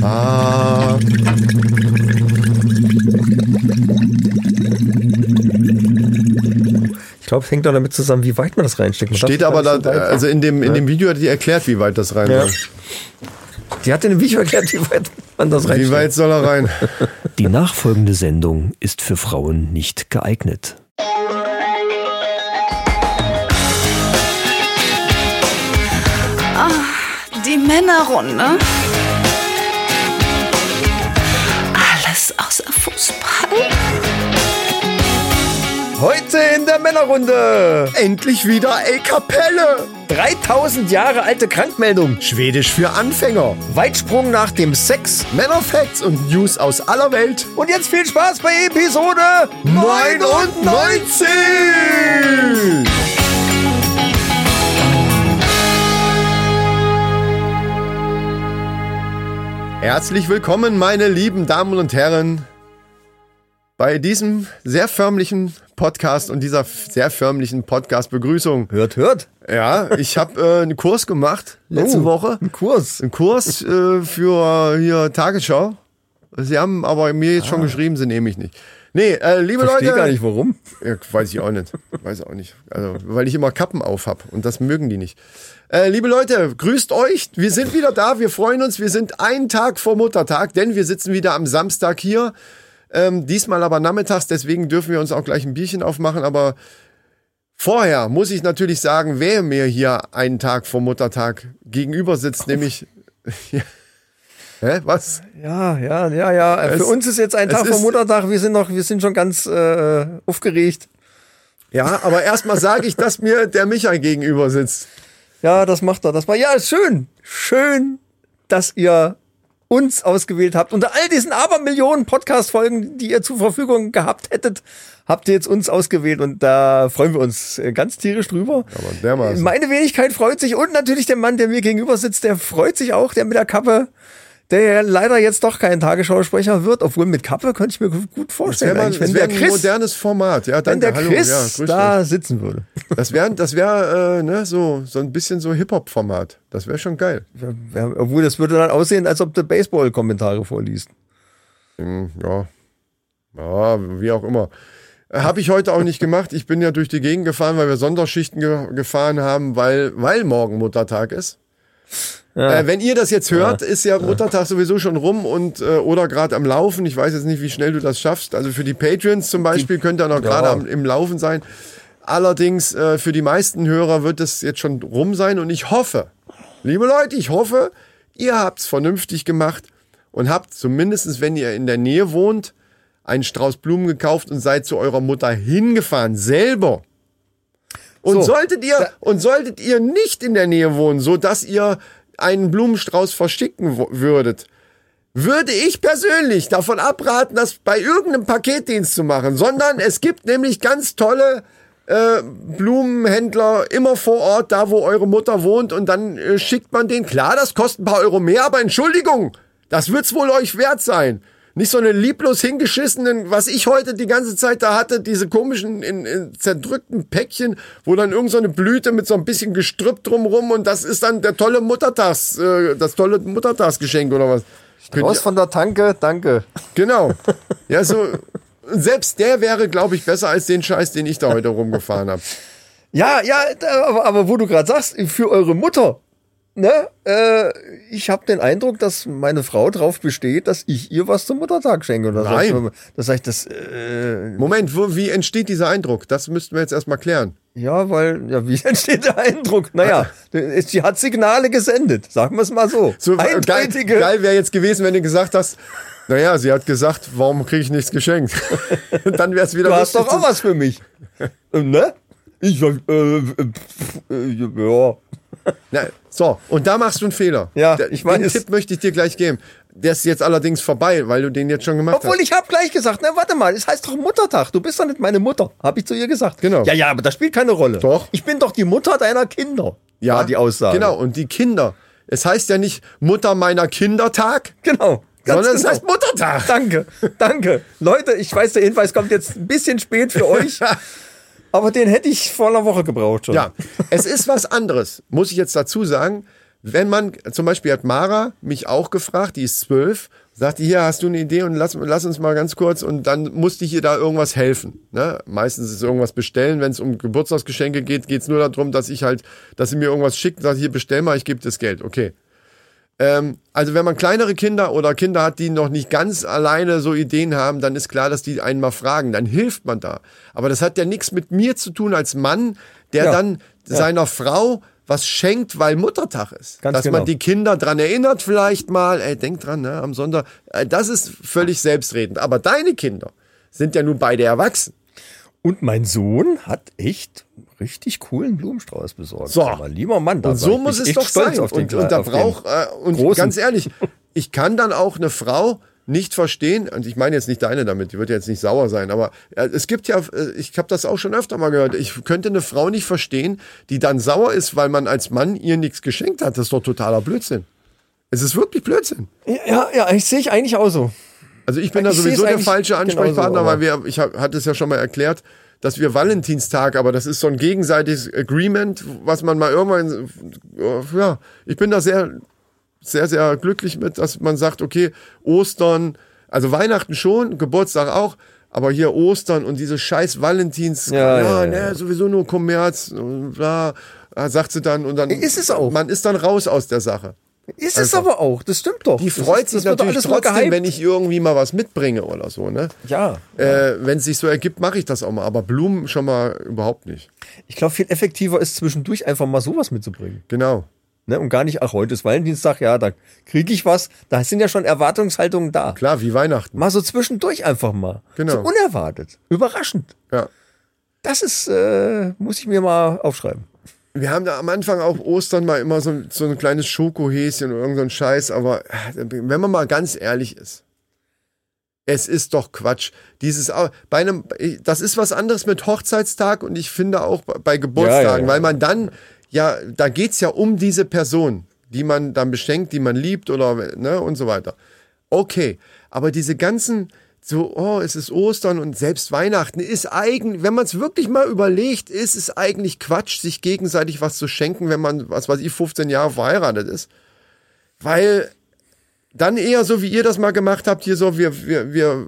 Ah. Ich glaube, es hängt doch damit zusammen, wie weit man das reinsteckt. Man Steht aber da, so also in dem, in dem Video hat die erklärt, wie weit das rein Ja. soll. Die hat in dem Video erklärt, wie weit man das Wie reinsteckt. weit soll er rein? Die nachfolgende Sendung ist für Frauen nicht geeignet. Die Männerrunde. Heute in der Männerrunde. Endlich wieder El Kapelle! 3000 Jahre alte Krankmeldung. Schwedisch für Anfänger. Weitsprung nach dem Sex. Männerfacts und News aus aller Welt. Und jetzt viel Spaß bei Episode 99! Herzlich willkommen, meine lieben Damen und Herren, bei diesem sehr förmlichen Podcast und dieser sehr förmlichen Podcast-Begrüßung. Hört, hört. Ja, ich habe äh, einen Kurs gemacht letzte Oh, Woche. Ein Kurs. Ein Kurs äh, für hier Tagesschau. Sie haben aber mir jetzt schon geschrieben, sie nehmen mich nicht. Nee, äh, liebe Ah. Verstehe Leute. gar nicht, warum. Ja, weiß ich auch nicht. Weiß auch nicht. Also, weil ich immer Kappen auf hab und das mögen die nicht. Äh, liebe Leute, grüßt euch. Wir sind wieder da. Wir freuen uns. Wir sind einen Tag vor Muttertag, denn wir sitzen wieder am Samstag hier. Ähm, diesmal aber nachmittags, deswegen dürfen wir uns auch gleich ein Bierchen aufmachen. Aber vorher muss ich natürlich sagen, wer mir hier einen Tag vor Muttertag gegenüber sitzt, nämlich. Hä? Was? Ja, ja, ja, ja. Es- Für uns ist jetzt ein Tag vor Muttertag. Wir sind noch, wir sind schon ganz äh, aufgeregt. Ja, aber erstmal sage ich, dass mir der Micha gegenüber sitzt. Ja, das macht er. Das war ja schön, schön, dass ihr uns ausgewählt habt. Unter all diesen Abermillionen Podcast-Folgen, die ihr zur Verfügung gehabt hättet, habt ihr jetzt uns ausgewählt und da freuen wir uns äh, ganz tierisch drüber. Aber dermaßen. Meine Wenigkeit freut sich und natürlich der Mann, der mir gegenüber sitzt, der freut sich auch, der mit der Kappe, der ja leider jetzt doch kein Tagesschausprecher wird, obwohl mit Kappe könnte ich mir gut Das vorstellen. wäre das wenn wär der ein Chris, modernes Format. Ja, wenn danke. der Hallo. Chris ja, grüßt da euch. sitzen würde. Das wäre das wär, äh, ne, so, so ein bisschen so Hip-Hop-Format. Das wäre schon geil. Ja, obwohl das würde dann aussehen, als ob du Baseball-Kommentare vorliest. Hm, Ja. Ja, wie auch immer. Habe ich heute auch nicht gemacht. Ich bin ja durch die Gegend gefahren, weil wir Sonderschichten ge gefahren haben, weil, weil morgen Muttertag ist. Äh, wenn ihr das jetzt hört, ist ja Muttertag sowieso schon rum und äh, oder gerade am Laufen. Ich weiß jetzt nicht, wie schnell du das schaffst. Also für die Patreons zum Beispiel könnte er noch gerade am- im Laufen sein. Allerdings äh, für die meisten Hörer wird es jetzt schon rum sein und ich hoffe, liebe Leute, ich hoffe, ihr habt's vernünftig gemacht und habt zumindestens, wenn ihr in der Nähe wohnt, einen Strauß Blumen gekauft und seid zu eurer Mutter hingefahren, selber. Und So, solltet ihr und solltet ihr nicht in der Nähe wohnen, so dass ihr einen Blumenstrauß verschicken würdet, würde ich persönlich davon abraten, das bei irgendeinem Paketdienst zu machen, sondern es gibt nämlich ganz tolle äh, Blumenhändler immer vor Ort, da wo eure Mutter wohnt und dann äh, schickt man den. Klar, das kostet ein paar Euro mehr, aber Entschuldigung, das wird's wohl euch wert sein. Nicht so eine lieblos hingeschissenen, was ich heute die ganze Zeit da hatte, diese komischen in, in zerdrückten Päckchen, wo dann irgend so eine Blüte mit so ein bisschen Gestrüpp drumrum und das ist dann der tolle Muttertags, äh, das tolle Muttertagsgeschenk oder was. Raus von der Tanke, danke. Genau. Ja, so. Selbst der wäre, glaube ich, besser als den Scheiß, den ich da heute rumgefahren habe. Ja, ja, aber, aber wo du gerade sagst, für eure Mutter, ne? Äh, ich habe den Eindruck, dass meine Frau drauf besteht, dass ich ihr was zum Muttertag schenke. Oder Nein. Das ich, das, äh, Moment, wo, wie entsteht dieser Eindruck? Das müssten wir jetzt erstmal klären. ja, weil, ja, wie entsteht der Eindruck? Naja, sie hat Signale gesendet, sagen wir es mal so. So, äh, geil Eindeutige. geil wäre jetzt gewesen, wenn du gesagt hast, naja, sie hat gesagt, warum kriege ich nichts geschenkt? Dann wäre es wieder Du hast doch auch was für mich. Ähm, ne? Ich äh, äh, pf, äh, ja. Na, so, und da machst du einen Fehler. Ja, ich Den weiß. Tipp möchte ich dir gleich geben. Der ist jetzt allerdings vorbei, weil du den jetzt schon gemacht Obwohl hast. ich habe gleich gesagt, na warte mal, es heißt doch Muttertag. Du bist doch nicht meine Mutter, habe ich zu ihr gesagt. Genau. Ja, ja, aber das spielt keine Rolle. Doch. Ich bin doch die Mutter deiner Kinder. war die Aussage. Genau, und die Kinder. Es heißt ja nicht Mutter meiner Kindertag, Genau. Ganz sondern es genau. heißt Muttertag. Danke, danke. Leute, ich weiß, der Hinweis kommt jetzt ein bisschen spät für euch, aber den hätte ich vor einer Woche gebraucht schon. Ja, es ist was anderes, muss ich jetzt dazu sagen, wenn man, zum Beispiel hat Mara mich auch gefragt, die ist zwölf, sagte, hier hast du eine Idee und lass, lass uns mal ganz kurz und dann musste ich ihr da irgendwas helfen. Ne? Meistens ist es irgendwas bestellen, wenn es um Geburtstagsgeschenke geht, geht es nur darum, dass ich halt, dass sie mir irgendwas schickt, sagt, hier bestell mal, ich gebe das Geld. Okay. Ähm, also wenn man kleinere Kinder oder Kinder hat, die noch nicht ganz alleine so Ideen haben, dann ist klar, dass die einen mal fragen, dann hilft man da. Aber das hat ja nichts mit mir zu tun als Mann, der Ja. dann seiner Frau was schenkt, weil Muttertag ist. Ganz Dass genau. man die Kinder dran erinnert vielleicht mal, ey, denk dran, ne, am Sonntag. Äh, Das ist völlig selbstredend. Aber deine Kinder sind ja nun beide erwachsen. Und mein Sohn hat echt richtig coolen Blumenstrauß besorgt. So. Aber lieber Mann, da Und so ich muss es doch sein. Auf den, und, und da braucht, äh, und Großen. ganz ehrlich, ich kann dann auch eine Frau nicht verstehen, und ich meine jetzt nicht deine damit, die wird jetzt nicht sauer sein, aber äh, es gibt ja, äh, ich habe das auch schon öfter mal gehört, ich könnte eine Frau nicht verstehen, die dann sauer ist, weil man als Mann ihr nichts geschenkt hat. Das ist doch totaler Blödsinn. Es ist wirklich Blödsinn. Ja, ja, ich sehe ich eigentlich auch so. Also ich bin da Ich sowieso seh's der falsche Ansprechpartner, genauso, weil aber- wir, ich hab- hatte es ja schon mal erklärt, dass wir Valentinstag, aber das ist so ein gegenseitiges Agreement, was man mal irgendwann, ja, ich bin da sehr, sehr, sehr glücklich mit, dass man sagt, okay, Ostern, also Weihnachten schon, Geburtstag auch, aber hier Ostern und diese scheiß Valentins, Ja, ja, ja, ne, sowieso nur Kommerz, bla, sagt sie dann und dann Ist es auch. man ist dann raus aus der Sache. Ist es aber auch, das stimmt doch. Die freut ist- sich natürlich trotzdem, wenn ich irgendwie mal was mitbringe oder so, ne? Ja. Äh, wenn es sich so ergibt, mache ich das auch mal. Aber Blumen schon mal überhaupt nicht. Ich glaube, viel effektiver ist zwischendurch einfach mal sowas mitzubringen. Genau. Ne? Und gar nicht, ach, heute ist Valentinstag, ja, da kriege ich was. Da sind ja schon Erwartungshaltungen da. Klar, wie Weihnachten. Mal so zwischendurch einfach mal. Genau. So unerwartet. Überraschend. Ja. Das ist, äh, muss ich mir mal aufschreiben. Wir haben da am Anfang auch Ostern mal immer so, so ein kleines Schokohäschen oder irgend so Scheiß. Aber wenn man mal ganz ehrlich ist, es ist doch Quatsch. Dieses, bei einem, das ist was anderes mit Hochzeitstag und ich finde auch bei- Geburtstagen, Ja, ja, ja. weil man dann, ja, da geht's ja um diese Person, die man dann beschenkt, die man liebt oder, ne, und so weiter. Okay, aber diese ganzen, so, oh, es ist Ostern und selbst Weihnachten ist eigentlich, wenn man es wirklich mal überlegt, ist es eigentlich Quatsch, sich gegenseitig was zu schenken, wenn man, was weiß ich, 15 Jahre verheiratet ist. Weil dann eher so, wie ihr das mal gemacht habt, hier so, wir, wir, wir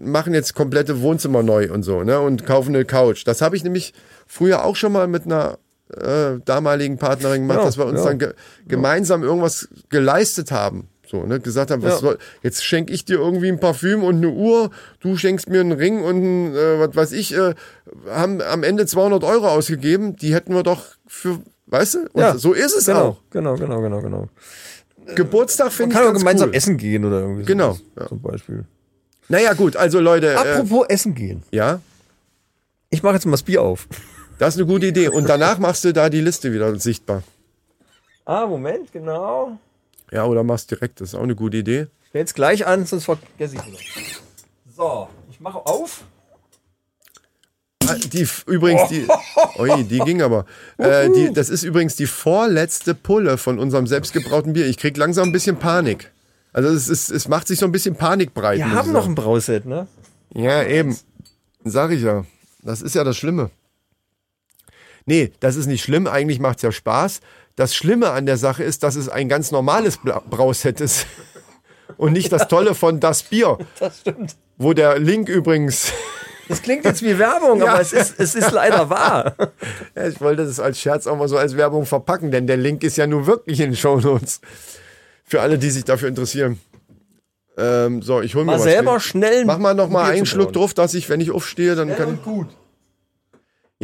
machen jetzt komplette Wohnzimmer neu und so, ne, und kaufen eine Couch. Das habe ich nämlich früher auch schon mal mit einer äh, damaligen Partnerin gemacht, Ja, dass wir uns ja. dann ge gemeinsam irgendwas geleistet haben. So, ne, gesagt haben, was Ja. soll, jetzt schenke ich dir irgendwie ein Parfüm und eine Uhr, du schenkst mir einen Ring und ein, äh, was weiß ich, äh, haben am Ende 200 Euro ausgegeben, die hätten wir doch für, weißt du? Und Ja, so ist es genau, auch. Genau, genau, genau, genau. Geburtstag finde ich Kann auch gemeinsam cool. essen gehen oder irgendwie Genau, sowas, ja. Zum Beispiel. Naja, gut, also Leute, äh, Apropos Essen gehen. ja, Ich mache jetzt mal das Bier auf. das ist eine gute Idee. Und danach machst du da die Liste wieder sichtbar. Ah, Moment, genau. Ja, oder machst direkt, das ist auch eine gute Idee. Jetzt gleich an, sonst vergesse ich wieder. So, ich mache auf. Ah, Die, übrigens, die, ui, die ging aber. Äh, die, das ist übrigens die vorletzte Pulle von unserem selbstgebrauten Bier. Ich krieg langsam ein bisschen Panik. Also es, ist, es macht sich so ein bisschen Panik breit. Wir ich haben noch ein Brauset, ne? Ja, eben. Sag ich ja. Das ist ja das Schlimme. Nee, das ist nicht schlimm. Eigentlich macht's ja Spaß. Das Schlimme an der Sache ist, dass es ein ganz normales Brauset ist. Und nicht das Tolle von das Bier. Das stimmt. Wo der Link übrigens. Das klingt jetzt wie Werbung, Ja. aber es ist, es ist leider wahr. Ja, ich wollte das als Scherz auch mal so als Werbung verpacken, denn der Link ist ja nun wirklich in den Shownotes. Für alle, die sich dafür interessieren. Ähm, so, ich hol mir Mal was. selber schnell. Mach mal noch mal einen Schluck drauf, dass ich, wenn ich aufstehe, dann kann ich. gut.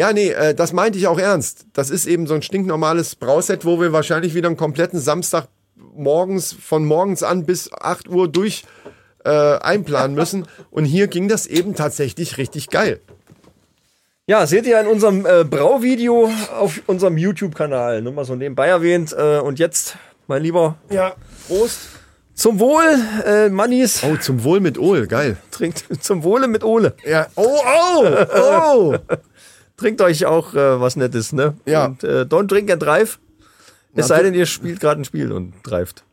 Ja, nee, äh, das meinte ich auch ernst. Das ist eben so ein stinknormales Brauset, wo wir wahrscheinlich wieder einen kompletten Samstag morgens, von morgens an bis 8 Uhr durch äh, einplanen müssen. Und hier ging das eben tatsächlich richtig geil. Ja, seht ihr in unserem äh, Brauvideo auf unserem YouTube-Kanal. Nur mal so nebenbei erwähnt. Äh, und jetzt, mein Lieber, Ja, Prost. zum Wohl, äh, Mannis. Oh, zum Wohl mit Ohl, geil. Trinkt zum Wohle mit Ole. Ja, oh, oh, oh. Trinkt euch auch äh, was Nettes, ne? Ja. Und äh, don't drink and drive. Es sei denn, ihr spielt gerade ein Spiel und dreift.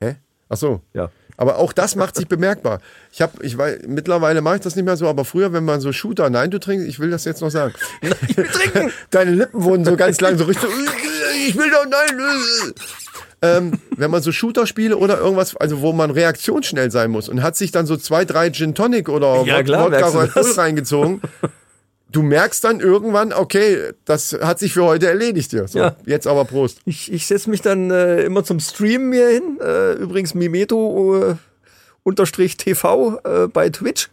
Hä? Ach so. Ja. Aber auch das macht sich bemerkbar. Ich habe, ich weiß, mittlerweile mache ich das nicht mehr so, aber früher, wenn man so Shooter, nein, du trinkst, ich will das jetzt noch sagen. Ich will trinken. Deine Lippen wurden so ganz lang so richtig, ich will doch, nein. ähm, wenn man so Shooter-Spiele oder irgendwas, also wo man reaktionsschnell sein muss und hat sich dann so zwei, drei Gin Tonic oder Ja, Wod- klar, Wodka Red Bull reingezogen. Du merkst dann irgendwann, okay, das hat sich für heute erledigt hier. So, Ja. jetzt aber Prost. Ich, ich setze mich dann äh, immer zum Streamen hier hin. Äh, übrigens Mimeto äh, unterstrich TV äh, bei Twitch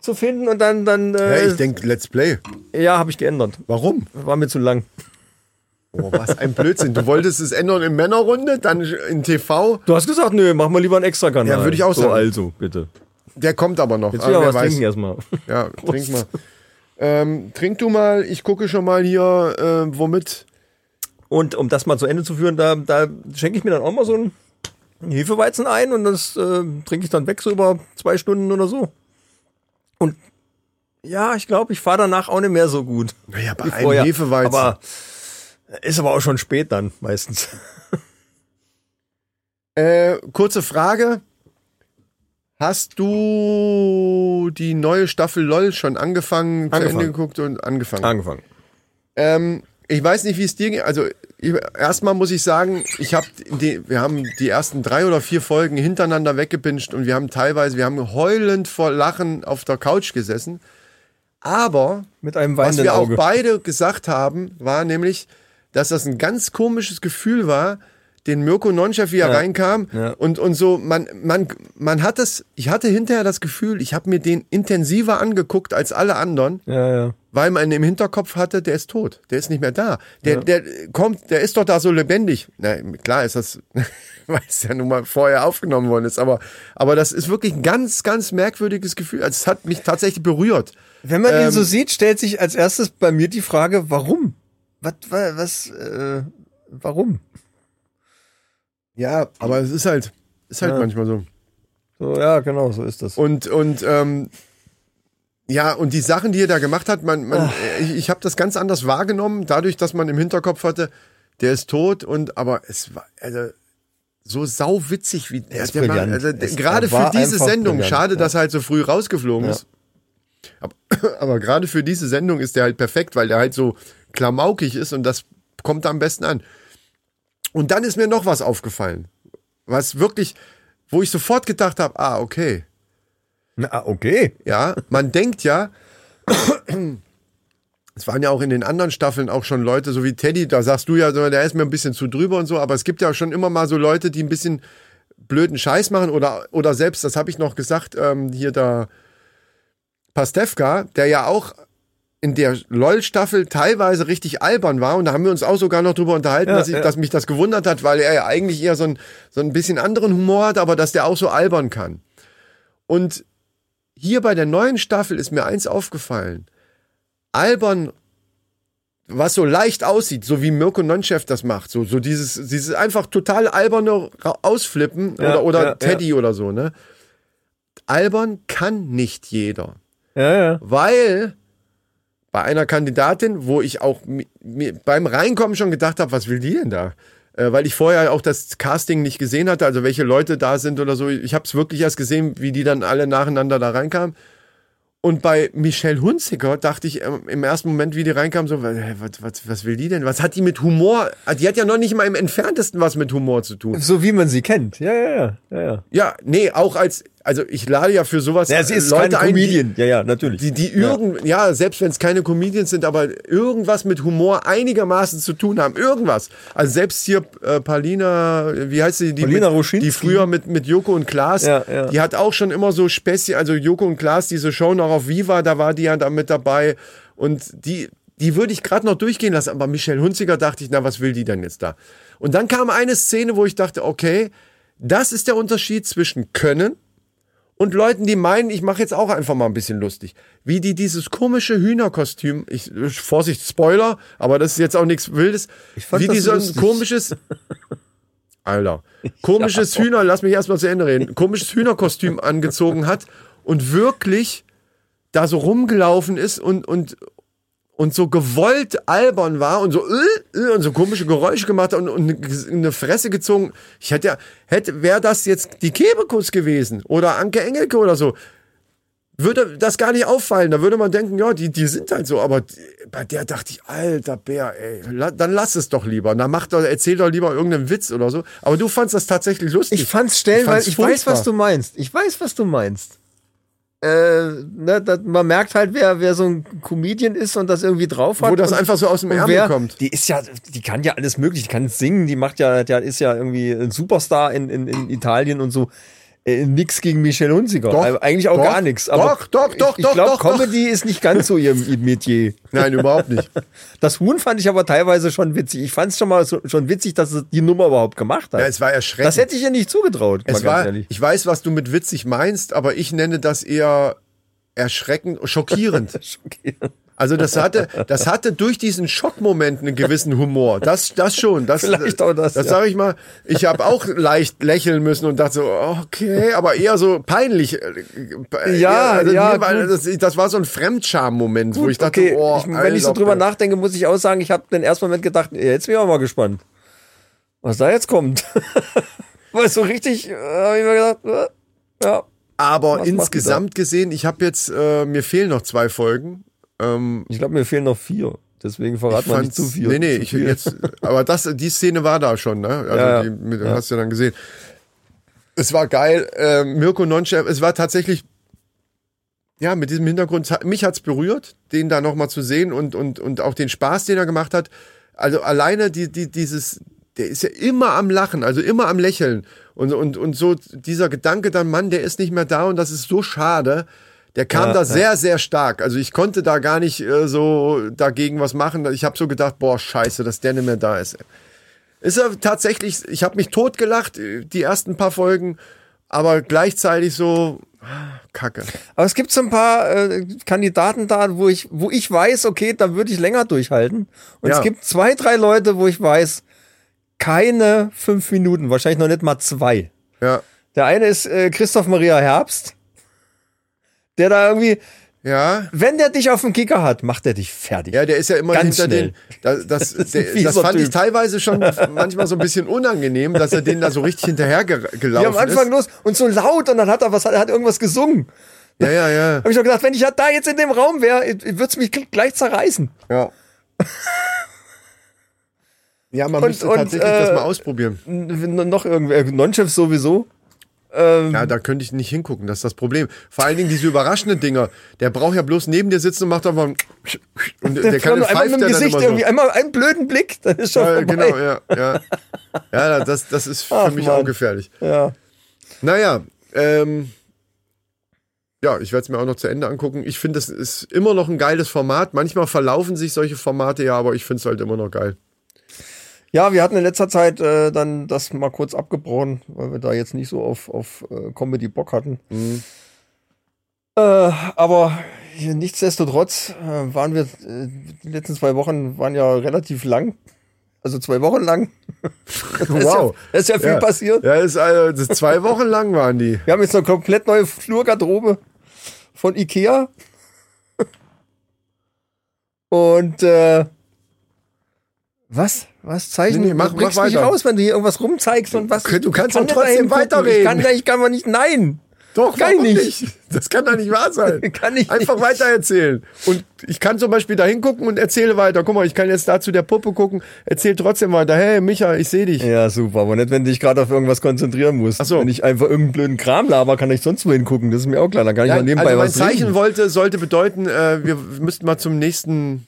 zu finden und dann dann äh, Hey, ich denke, Let's Play. ja habe ich geändert. Warum? War mir zu lang. Oh, was ein Blödsinn. Du wolltest es ändern in Männerrunde, dann in TV. Du hast gesagt, nö, mach mal lieber einen extra Kanal. Ja, würde ich auch so, sagen. also bitte. Der kommt aber noch. Jetzt will ich wer was weiß. trinken erstmal. Ja, trink mal. Ähm, trink du mal, ich gucke schon mal hier, äh, womit. Und um das mal zu Ende zu führen, da, da schenke ich mir dann auch mal so einen Hefeweizen ein und das äh, trinke ich dann weg so über zwei Stunden oder so. Und ja, ich glaube, ich fahre danach auch nicht mehr so gut. Naja, bei einem vorher. Hefeweizen. Aber ist aber auch schon spät dann meistens. Äh, kurze Frage. Hast du die neue Staffel LOL schon angefangen, zu Angefangen. Ende geguckt und angefangen? Angefangen. Ähm, ich weiß nicht, wie es dir geht. Also erstmal muss ich sagen, ich habe die, wir haben die ersten drei oder vier Folgen hintereinander weggepinscht und wir haben teilweise, wir haben heulend vor Lachen auf der Couch gesessen. Aber Mit einem was wir auch Auge. beide gesagt haben, war nämlich, dass das ein ganz komisches Gefühl war, den Mirko Nonchef, wie er Ja. reinkam Ja. und, und so, man, man, man hat es, ich hatte hinterher das Gefühl, ich habe mir den intensiver angeguckt als alle anderen, Ja, weil man im Hinterkopf hatte, der ist tot, der ist nicht mehr da. Der, der kommt, der ist doch da so lebendig. Na, klar ist das, weil es ja nun mal vorher aufgenommen worden ist, aber, aber das ist wirklich ein ganz, ganz merkwürdiges Gefühl. Also es hat mich tatsächlich berührt. Wenn man Ähm, ihn so sieht, stellt sich als erstes bei mir die Frage, warum? Was, was, was äh, warum? Ja, aber es ist halt, ist halt Ja. manchmal so. So, ja, genau, so ist das. Und, und, ähm, ja, und die Sachen, die er da gemacht hat, man, man, ich, ich habe das ganz anders wahrgenommen, dadurch, dass man im Hinterkopf hatte, der ist tot und, aber es war, also, so sauwitzig wie der, ist der Mann, also, Es- gerade er für diese Sendung, brillant, schade, ja. dass er halt so früh rausgeflogen Ja. ist. Aber, aber gerade für diese Sendung ist der halt perfekt, weil der halt so klamaukig ist und das kommt da am besten an. Und dann ist mir noch was aufgefallen, was wirklich, wo ich sofort gedacht habe, ah, okay, Na, okay. ja, man denkt ja, es waren ja auch in den anderen Staffeln auch schon Leute, so wie Teddy, da sagst du ja, der ist mir ein bisschen zu drüber und so, aber es gibt ja schon immer mal so Leute, die ein bisschen blöden Scheiß machen oder, oder selbst, das habe ich noch gesagt, ähm, hier da Pastewka, der ja auch in der LOL-Staffel teilweise richtig albern war und da haben wir uns auch sogar noch drüber unterhalten, Ja, dass, ich, ja. dass mich das gewundert hat, weil er ja eigentlich eher so ein, so ein bisschen anderen Humor hat, aber dass der auch so albern kann. Und hier bei der neuen Staffel ist mir eins aufgefallen. Albern, was so leicht aussieht, so wie Mirko Nonchef das macht, so, so dieses, dieses einfach total alberne Ausflippen Ja, oder, oder Teddy oder so, ne? Albern kann nicht jeder. Ja, ja. Weil bei einer Kandidatin, wo ich auch mi- mi- beim Reinkommen schon gedacht habe, was will die denn da? Äh, weil ich vorher auch das Casting nicht gesehen hatte, also welche Leute da sind oder so. Ich habe es wirklich erst gesehen, wie die dann alle nacheinander da reinkamen. Und bei Michelle Hunziker dachte ich ähm, im ersten Moment, wie die reinkam, so, was, was, was will die denn? Was hat die mit Humor? Ah, Die hat ja noch nicht mal im entferntesten was mit Humor zu tun. So wie man sie kennt. Ja, ja, ja. ja, ja. Ja, nee, auch als, also ich lade ja für sowas Ja, sie ist Leute kein ein, die, Comedian. ja, ja, natürlich. die, die irgend, ja. selbst wenn es keine Comedians sind, aber irgendwas mit Humor einigermaßen zu tun haben. Irgendwas. Also selbst hier äh, Paulina, wie heißt sie? Die, Paulina mit, die früher mit, mit Joko und Klaas, Ja, ja. die hat auch schon immer so Späßchen, also Joko und Klaas, diese Show noch auf Viva, da war die ja da mit dabei. Und die, die würde ich gerade noch durchgehen lassen, aber Michelle Hunziker dachte ich, na, was will die denn jetzt da? Und dann kam eine Szene, wo ich dachte, okay, das ist der Unterschied zwischen Können und Leuten, die meinen, ich mache jetzt auch einfach mal ein bisschen lustig. Wie die dieses komische Hühnerkostüm, ich, Vorsicht, Spoiler, aber das ist jetzt auch nichts Wildes, wie die so ein lustig. komisches, Alter, komisches Hühner, lass mich erstmal zu Ende reden, komisches Hühnerkostüm angezogen hat und wirklich da so rumgelaufen ist und, und, und so gewollt albern war und so äh, äh, und so komische Geräusche gemacht hat und, und eine Fresse gezogen. Ich hätte ja, hätte, wäre das jetzt die Kebekus gewesen oder Anke Engelke oder so. würde das gar nicht auffallen. Da würde man denken, ja, die, die sind halt so. Aber die, bei der dachte ich, alter Bär, ey, la, dann lass es doch lieber. Dann mach doch, erzähl doch lieber irgendeinen Witz oder so. Aber du fandst das tatsächlich lustig. Ich fand's stellenweise, ich, fand's weiß, was du meinst. Ich weiß, was du meinst. Äh, ne, da, man merkt halt, wer, wer so ein Comedian ist und das irgendwie drauf hat. Wo das und, einfach so aus dem Ärmel wer, kommt. Die ist ja, die kann ja alles mögliche, die kann singen, die macht ja, der ist ja irgendwie ein Superstar in, in, in Italien und so. Äh, nix gegen Michelle Hunziker. Doch, Also eigentlich auch doch, gar nichts. doch, doch, doch, ich, ich doch, glaube. Comedy ist nicht ganz so ihr Metier. Nein, überhaupt nicht. Das Huhn fand ich aber teilweise schon witzig. Ich fand es schon mal so, schon witzig, dass sie die Nummer überhaupt gemacht hat. Ja, es war erschreckend. das hätte ich ihr nicht zugetraut. mal Es ganz war, ehrlich. ich weiß, was du mit witzig meinst, aber ich nenne das eher erschreckend, schockierend. Schockierend. Also das hatte, das hatte durch diesen Schockmoment einen gewissen Humor. Das, das schon. Das, Vielleicht auch das, Das ja. sage ich mal. Ich habe auch leicht lächeln müssen und dachte so, okay, aber eher so peinlich. Äh, Ja, also ja, war, das, das war so ein Fremdscham-Moment, wo ich dachte, okay, oh, ich, wenn ich so Alter, drüber nachdenke, muss ich auch sagen, ich habe den ersten Moment gedacht, jetzt bin ich auch mal gespannt, was da jetzt kommt. Weil so richtig, äh, habe ich mir gedacht, äh, ja. Aber Was insgesamt gesehen, ich habe jetzt, äh, mir fehlen noch zwei Folgen. Ähm, Ich glaube, mir fehlen noch vier. Deswegen verrat man nicht zu viel. Nee, nee, ich viel. jetzt, aber das, die Szene war da schon, ne? Also Ja, ja. die mit, hast du ja dann gesehen. Es war geil. Äh, Mirko Nonchef, es war tatsächlich, ja, mit diesem Hintergrund, mich hat's berührt, den da nochmal zu sehen und, und, und auch den Spaß, den er gemacht hat. Also alleine die, die, dieses, der ist ja immer am Lachen, also immer am Lächeln. Und, und, und so dieser Gedanke dann, Mann, der ist nicht mehr da und das ist so schade. Der kam Ja, da ja. sehr, sehr stark. Also ich konnte da gar nicht äh, so dagegen was machen. Ich habe so gedacht, boah, scheiße, dass der nicht mehr da ist. Ist er tatsächlich, ich habe mich totgelacht, äh, die ersten paar Folgen, aber gleichzeitig so, ah, kacke. Aber es gibt so ein paar äh, Kandidaten da, wo ich, wo ich weiß, okay, da würde ich länger durchhalten. Und Ja. es gibt zwei, drei Leute, wo ich weiß, keine fünf Minuten, wahrscheinlich noch nicht mal zwei. Ja, Der eine ist äh, Christoph Maria Herbst, der da irgendwie, ja. wenn der dich auf dem Kicker hat, macht er dich fertig. Ja, der ist ja immer Ganz hinter schnell. den. Das, das, ist der, das fand ich Typ. teilweise schon manchmal so ein bisschen unangenehm, dass er den da so richtig hinterher ge Die gelaufen am Anfang ist. los und so laut und dann hat er was, er hat irgendwas gesungen. Ja, ja, ja. Habe ich doch gedacht, wenn ich da jetzt in dem Raum wäre, würde es mich gleich zerreißen. Ja. Ja, man Und- müsste und, tatsächlich das äh, mal ausprobieren. Noch irgendwer, Nonchef sowieso. Ähm, Ja, da könnte ich nicht hingucken, das ist das Problem. Vor allen Dingen diese überraschenden Dinger. Der braucht ja bloß neben dir sitzen und macht einfach ein und der, der kann einmal mit dem Gesicht immer so. irgendwie, einmal einen blöden Blick, dann ist schon Ja, vorbei. genau, ja, ja. Ja, das, das ist für Ach, mich Mann. auch gefährlich. Ja. Naja, ähm, ja, ich werde es mir auch noch zu Ende angucken. Ich finde, es ist immer noch ein geiles Format. Manchmal verlaufen sich solche Formate ja, aber ich finde es halt immer noch geil. Ja, wir hatten in letzter Zeit äh, dann das mal kurz abgebrochen, weil wir da jetzt nicht so auf, auf äh, Comedy Bock hatten. Mhm. Äh, aber nichtsdestotrotz äh, waren wir, äh, die letzten zwei Wochen waren ja relativ lang. Also zwei Wochen lang. Da ist ja, ist ja viel Ja. passiert. Ja, ist, also, das zwei Wochen lang waren die. Wir haben jetzt eine komplett neue Flurgarderobe von Ikea. Und äh, was? Was zeichnen? Nee, nee, mach- du mach weiter. raus, wenn du hier irgendwas rumzeigst und was. Du kannst doch nicht trotzdem weiterreden. Ich kann, ich kann mal nicht. Nein! Doch, Kann ich warum nicht. Das kann doch nicht wahr sein. Kann ich Einfach nicht. weiter erzählen. Und ich kann zum Beispiel da hingucken und erzähle weiter. Guck mal, ich kann jetzt da zu der Puppe gucken, erzähl trotzdem weiter. Hey, Micha, ich sehe dich. Ja, super. Aber nicht, wenn du dich gerade auf irgendwas konzentrieren musst. Ach so. Wenn ich einfach irgendeinen blöden Kram laber, kann ich sonst wo hingucken. Das ist mir auch klar. Dann kann ich mal nebenbei also mein was Zeichen reden. wollte, sollte bedeuten, äh, wir müssten mal zum nächsten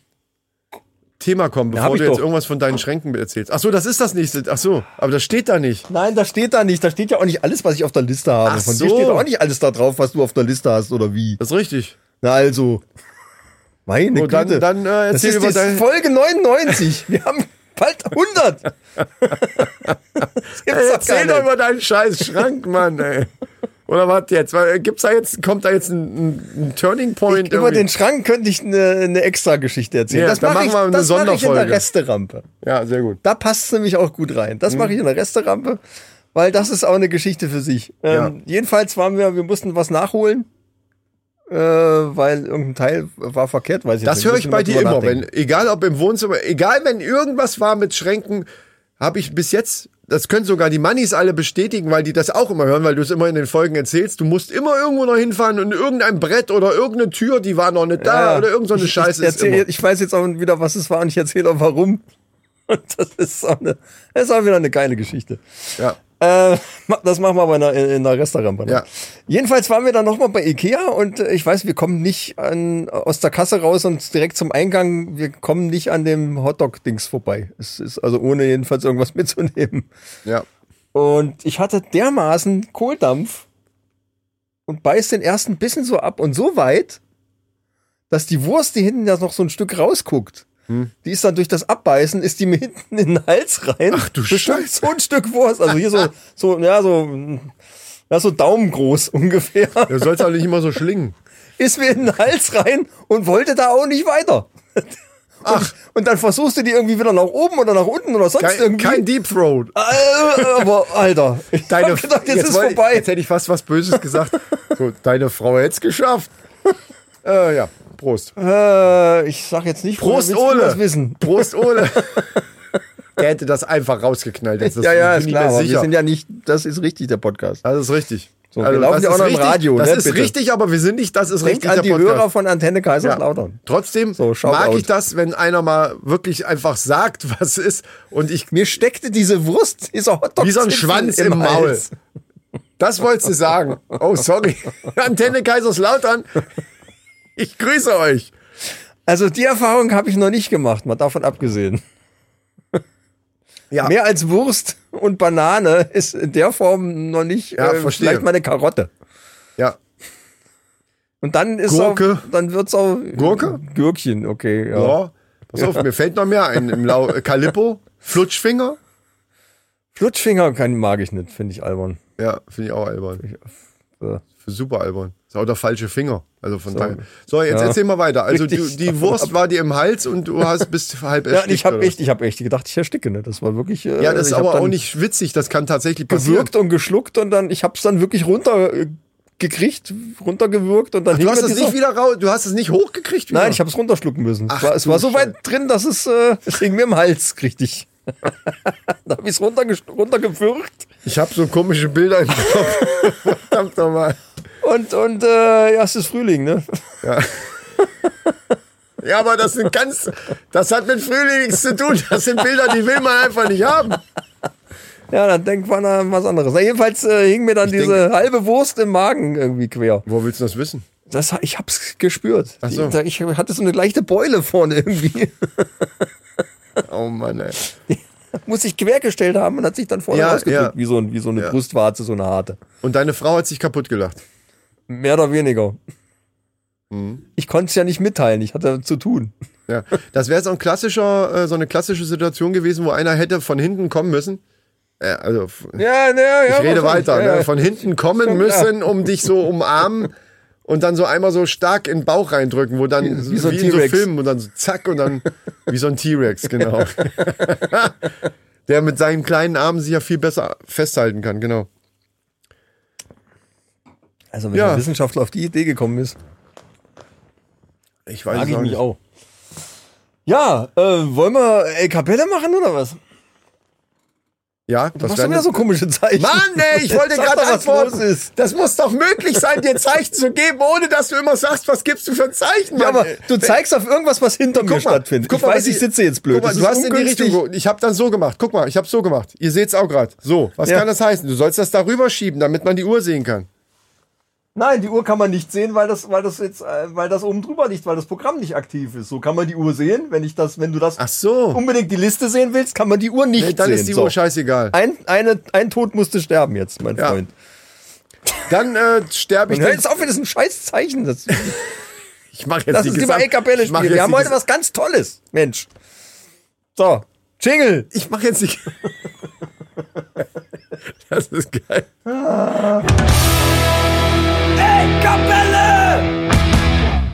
Thema kommen, Ja, bevor ich du jetzt doch. irgendwas von deinen Schränken erzählst. Ach so, das ist das nächste. Ach so, aber das steht da nicht. Nein, da steht da nicht. Da steht ja auch nicht alles, was ich auf der Liste habe. Ach Von so. dir steht auch nicht alles da drauf, was du auf der Liste hast oder wie. Das ist richtig. Na also. Meine dann- Güte. dann, äh, das erzähl ist über die dein- Folge 99. Wir haben bald 100. Das gibt's Ey, erzähl doch über deinen scheiß Schrank, Mann, ey. Oder was jetzt? Weil, Gibt's da jetzt, kommt da jetzt ein, ein, ein Turning Point? Über irgendwie? den Schrank könnte ich eine, eine extra Geschichte erzählen. Ja, das dann mache ich, wir das ich in der. Resterampe. ja, sehr gut. Da passt es nämlich auch gut rein. Das mache ich in der Resterampe, weil das ist auch eine Geschichte für sich. Ähm, Jedenfalls waren wir, wir mussten was nachholen, äh, weil irgendein Teil war verkehrt, weiß ich Das nicht. höre Müssen ich bei dir immer. nachdenken. Wenn, egal ob im Wohnzimmer, egal wenn irgendwas war mit Schränken, habe ich bis jetzt das können sogar die Mannis alle bestätigen, weil die das auch immer hören, weil du es immer in den Folgen erzählst. Du musst immer irgendwo noch hinfahren und irgendein Brett oder irgendeine Tür, die war noch nicht da oder irgend so eine Ich- Scheiße Ich, erzähl, ich weiß jetzt auch wieder, was es war und ich erzähle auch warum. Und das ist auch, eine, das ist auch wieder eine geile Geschichte. Ja. Äh, das machen wir aber in einer, in einer Restaurant. Ja. Jedenfalls waren wir dann nochmal bei Ikea und äh, ich weiß, wir kommen nicht an, aus der Kasse raus und direkt zum Eingang. Wir kommen nicht an dem Hotdog-Dings vorbei. Es ist also ohne jedenfalls irgendwas mitzunehmen. Ja. Und ich hatte dermaßen Kohldampf und beiß den ersten bisschen so ab und so weit, dass die Wurst, die hinten ja noch so ein Stück rausguckt, Hm. die ist dann durch das Abbeißen, ist die mir hinten in den Hals rein. Ach du Scheiße. So ein Stück Wurst, also hier so, so, ja, so, ja, so daumengroß ungefähr. Du sollst auch nicht immer so schlingen. Ist mir in den Hals rein und wollte da auch nicht weiter. Ach. Und dann versuchst du die irgendwie wieder nach oben oder nach unten oder sonst Kein, irgendwie. kein Deep Throat. Äh, aber Alter, ich Deine, hab gedacht, jetzt, ist wollte- vorbei. Jetzt hätte ich fast was Böses gesagt. So, deine Frau hätte es geschafft. Äh, ja, Prost. Äh, ich sag jetzt nicht, Prost, Ole. das wissen. Prost, Ole. Der hätte das einfach rausgeknallt. Das ja, ja, ist klar. wir sind ja nicht, das ist richtig, der Podcast. Das ist richtig. So, wir laufen das ja auch ist noch im richtig, Radio, Das ne, ist bitte. richtig, aber wir sind nicht, das ist Denkt richtig an die Podcast. Hörer von Antenne ja. Kaiserslautern. Trotzdem So, mag ich das, wenn einer mal wirklich einfach sagt, was ist und ich Mir steckte diese Wurst, dieser Hotdog wie so ein Schwanz im, Maul. Hals. Das wolltest du sagen. Oh, sorry. Antenne Kaiserslautern. Ich grüße euch. Also die Erfahrung habe ich noch nicht gemacht, mal davon abgesehen. Ja, Mehr als Wurst und Banane ist in der Form noch nicht Ja, äh, verstehe. vielleicht mal eine Karotte. ja. Und dann ist Gurke. auch, dann wird's auch Gurke? Gürkchen, okay. Ja. ja. Pass auf, mir fällt noch mehr ein. Im Lau Calippo, Flutschfinger. Flutschfinger kann, mag ich nicht, finde ich albern. Ja, finde ich auch albern. So. Für super albern. Ist auch der falsche Finger. Also von daher. So, jetzt Ja. erzähl mal weiter. Also die, Richtig, die Wurst war dir im Hals und du hast bist halb Ja, erstickt. und ich habe echt, ich habe echt gedacht, ich ersticke, ne? Das war wirklich. Äh, Ja, das ist aber auch nicht witzig. Das kann tatsächlich passieren. gewürgt und geschluckt und dann, ich habe es dann wirklich runter äh, gekriegt, runtergewürgt und dann Du hing hast es nicht wieder raus. Du hast es nicht hochgekriegt wieder. Nein, ich habe es runterschlucken müssen. Ach es war, es du war so weit drin, dass es, äh, es hing mir im Hals, richtig. Da habe ich es runtergewürgt Ich habe so komische Bilder im Kopf. Verdammt nochmal. und, und äh, ja, es ist Frühling, ne? Ja, aber das sind ganz, das hat mit Frühling nichts zu tun. Das sind Bilder, die will man einfach nicht haben. Ja, dann denkt man an was anderes. Na, jedenfalls äh, hing mir dann Ich diese halbe Wurst im Magen irgendwie quer. Wo willst du das wissen? Das, ich hab's gespürt. Ach so. Die- Ich hatte so eine leichte Beule vorne irgendwie. Mann, ey. Muss sich quergestellt haben und hat sich dann vorne Ja, ausgedrückt, ja. wie, so, ein- wie so eine Ja. Brustwarze, so eine harte. Und deine Frau hat sich kaputt gelacht. Mehr oder weniger. Mhm. Ich konnte es ja nicht mitteilen, ich hatte zu tun. Ja. Das wäre so ein klassischer, äh, so eine klassische Situation gewesen, wo einer hätte von hinten kommen müssen. Äh, also f- Ja, ne, ja, ich rede weiter, Ja, ne? ja. von hinten kommen müssen, um dich so umarmen und dann so einmal so stark in den Bauch reindrücken, wo dann Wie- wie so ein in so. Filmen und dann so zack und dann wie so ein T-Rex, genau. Der mit seinen kleinen Armen sich ja viel besser festhalten kann, genau. Also wenn Ja. ein Wissenschaftler auf die Idee gekommen ist, Ich weiß frage ich mich auch. Ja, äh, wollen wir El Capelle machen oder was? Ja, Du das machst wieder so komische Zeichen. Mann, ey, ich wollte gerade antworten. ist. Das muss doch möglich sein, dir Zeichen zu geben, ohne dass du immer sagst, was gibst du für ein Zeichen, Ja, Mann, aber ey. du zeigst auf irgendwas, was hinter mir Guck mal, stattfindet. guck ich mal, weiß, ich sitze jetzt blöd. Guck mal, Das du hast in die. Richtung. Ich habe dann so gemacht. Guck mal, ich habe so gemacht. Ihr seht's auch gerade. So, was Ja. kann das heißen? Du sollst das darüber schieben, damit man die Uhr sehen kann. Nein, die Uhr kann man nicht sehen, weil das, weil das jetzt, äh, weil das oben drüber liegt, weil das Programm nicht aktiv ist. So kann man die Uhr sehen. Wenn ich das, wenn du das so. unbedingt die Liste sehen willst, kann man die Uhr nicht Nee, dann sehen. ist die so. Uhr scheißegal. Ein, eine, ein Tod musste sterben jetzt, mein Ja. Freund. Dann äh, sterbe ich. Hör dann- jetzt auf, das ist ein Scheißzeichen. Das, Ich mache jetzt das die ist über Gesamt- mach spielen. Wir haben heute was ganz Tolles. Mensch. So, Jingle. Ich mache jetzt nicht. Das ist geil. Kapelle!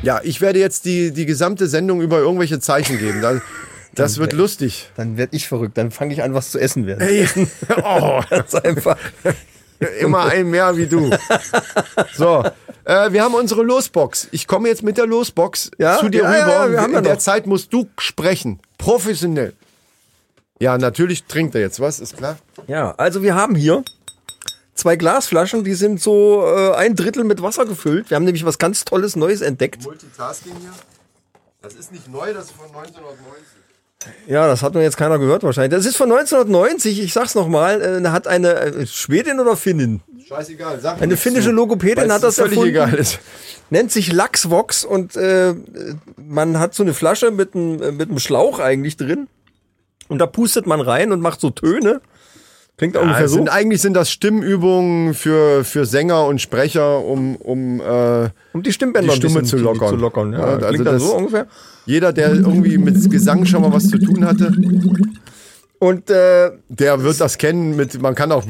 Ja, ich werde jetzt die, die gesamte Sendung über irgendwelche Zeichen geben. Das, das wird lustig. Dann werd ich verrückt. Dann fange ich an, was zu essen werden. Ey, oh, Ganz einfach. immer ein mehr wie du. So, äh, wir haben unsere Losbox. Ich komme jetzt mit der Losbox Ja? zu dir Ja, rüber. ja, wir haben In der noch. Zeit musst du sprechen. Professionell. Ja, natürlich trinkt er jetzt was, ist klar. Ja, also wir haben hier zwei Glasflaschen, die sind so äh, ein Drittel mit Wasser gefüllt. Wir haben nämlich was ganz Tolles Neues entdeckt. Multitasking hier. Das ist nicht neu, das ist von 1990. Ja, das hat nur jetzt keiner gehört wahrscheinlich. Das ist von 1990, ich sag's nochmal, äh, hat eine äh, Schwedin oder Finnin? Scheißegal, sag Eine nichts finnische Logopädin hat das völlig erfunden. egal ist. Nennt sich Lachsvox und äh, man hat so eine Flasche mit einem äh, mit einem Schlauch eigentlich drin. Und da pustet man rein und macht so Töne. Klingt Ja, ungefähr so. sind, eigentlich sind das Stimmübungen für, für Sänger und Sprecher, um, um äh, Um die Stimmbänder die Stimme zu lockern. Zu lockern ja. Ja, also Klingt das- so ungefähr. jeder, der irgendwie mit Gesang schon mal was zu tun hatte, Und äh, der wird das kennen mit, man kann auch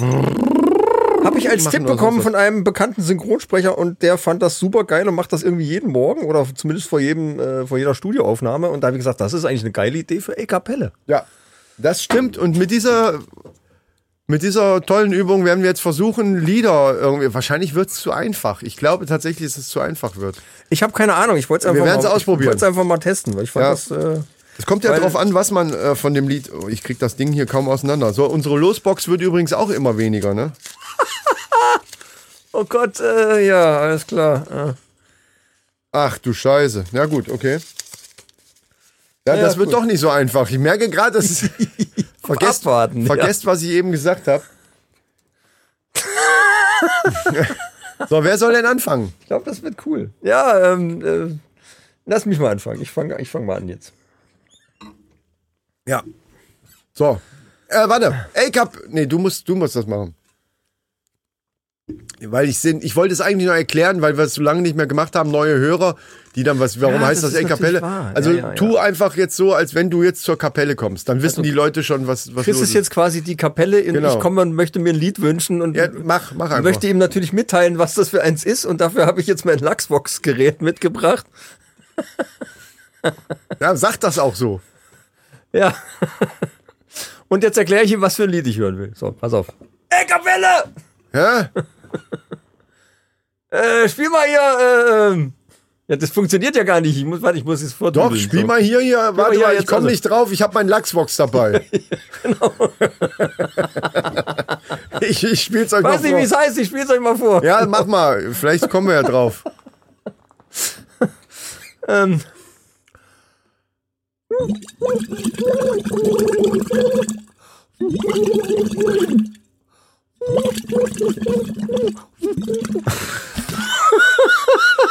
Habe ich als Tipp bekommen von einem bekannten Synchronsprecher und der fand das super geil und macht das irgendwie jeden Morgen oder zumindest vor jedem äh, vor jeder Studioaufnahme und da habe ich gesagt, das ist eigentlich eine geile Idee für E-Kapelle. Ja, das stimmt. Und mit dieser, mit dieser tollen Übung werden wir jetzt versuchen, Lieder irgendwie. Wahrscheinlich wird es zu einfach. Ich glaube tatsächlich, dass es zu einfach wird. Ich habe keine Ahnung, ich wollte es einfach mal ausprobieren. Ich wollte es einfach mal testen, weil ich fand Ja. das äh, Es kommt ja darauf an, was man äh, von dem Lied. Oh, ich krieg das Ding hier kaum auseinander. So, unsere Losbox wird übrigens auch immer weniger, ne? Oh Gott, äh, ja, alles klar. Äh. Ach du Scheiße. Ja gut, okay. Ja, Ja, das wird gut. doch nicht so einfach. Ich merke gerade, dass vergesst, Abwarten, ja. vergesst, was ich eben gesagt habe. so, wer soll denn anfangen? Ich glaube, das wird cool. Ja, ähm, äh, lass mich mal anfangen. Ich fange ich fang mal an jetzt. Ja. So. Äh, warte. Ey, Kap. Nee, du musst, du musst das machen. Weil ich sind, ich wollte es eigentlich nur erklären, weil wir es so lange nicht mehr gemacht haben, neue Hörer, die dann was, warum Ja, heißt das das, ist ey Kapelle? wahr. Also Ja, ja, tu einfach jetzt so, als wenn du jetzt zur Kapelle kommst. Dann wissen die Leute schon, was, was Chris los ist jetzt quasi die Kapelle und Genau. ich komme und möchte mir ein Lied wünschen und Ja, mach, mach einfach. möchte ihm natürlich mitteilen, was das für eins ist und dafür habe ich jetzt mein Lachsbox-Gerät mitgebracht. Ja, sag das auch so. Ja. Und jetzt erkläre ich ihm, was für ein Lied ich hören will. So, pass auf. Ey, Kapelle! Ja? Äh, spiel mal hier, äh, ähm. Ja, das funktioniert ja gar nicht. Ich muss, warte, ich muss es Doch, vordudeln. spiel so. mal hier, hier. Warte mal hier mal, ich komme also. nicht drauf. Ich habe meinen Lachsbox dabei. ich ich spiel's euch Weiß mal nicht, wie es vor. heißt, ich spiel's euch mal vor. Ja, mach mal. Vielleicht kommen wir ja drauf. Ähm.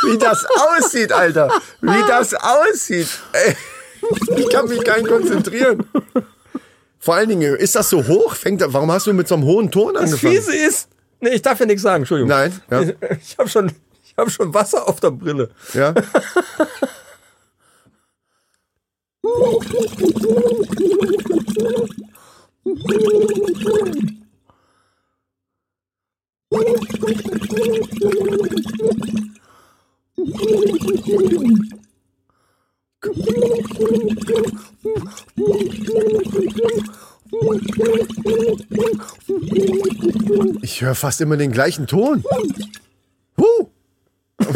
Wie das aussieht, Alter. Wie das aussieht. Ey, ich kann mich gar nicht konzentrieren. Vor allen Dingen, ist das so hoch? Fängt, warum hast du mit so einem hohen Ton Das angefangen? Fiese ist. Nee, ich darf ja nichts sagen, Entschuldigung. Nein, ja. Ich habe schon, ich hab schon Wasser auf der Brille. Ja? Ich höre fast immer den gleichen Ton. Huh.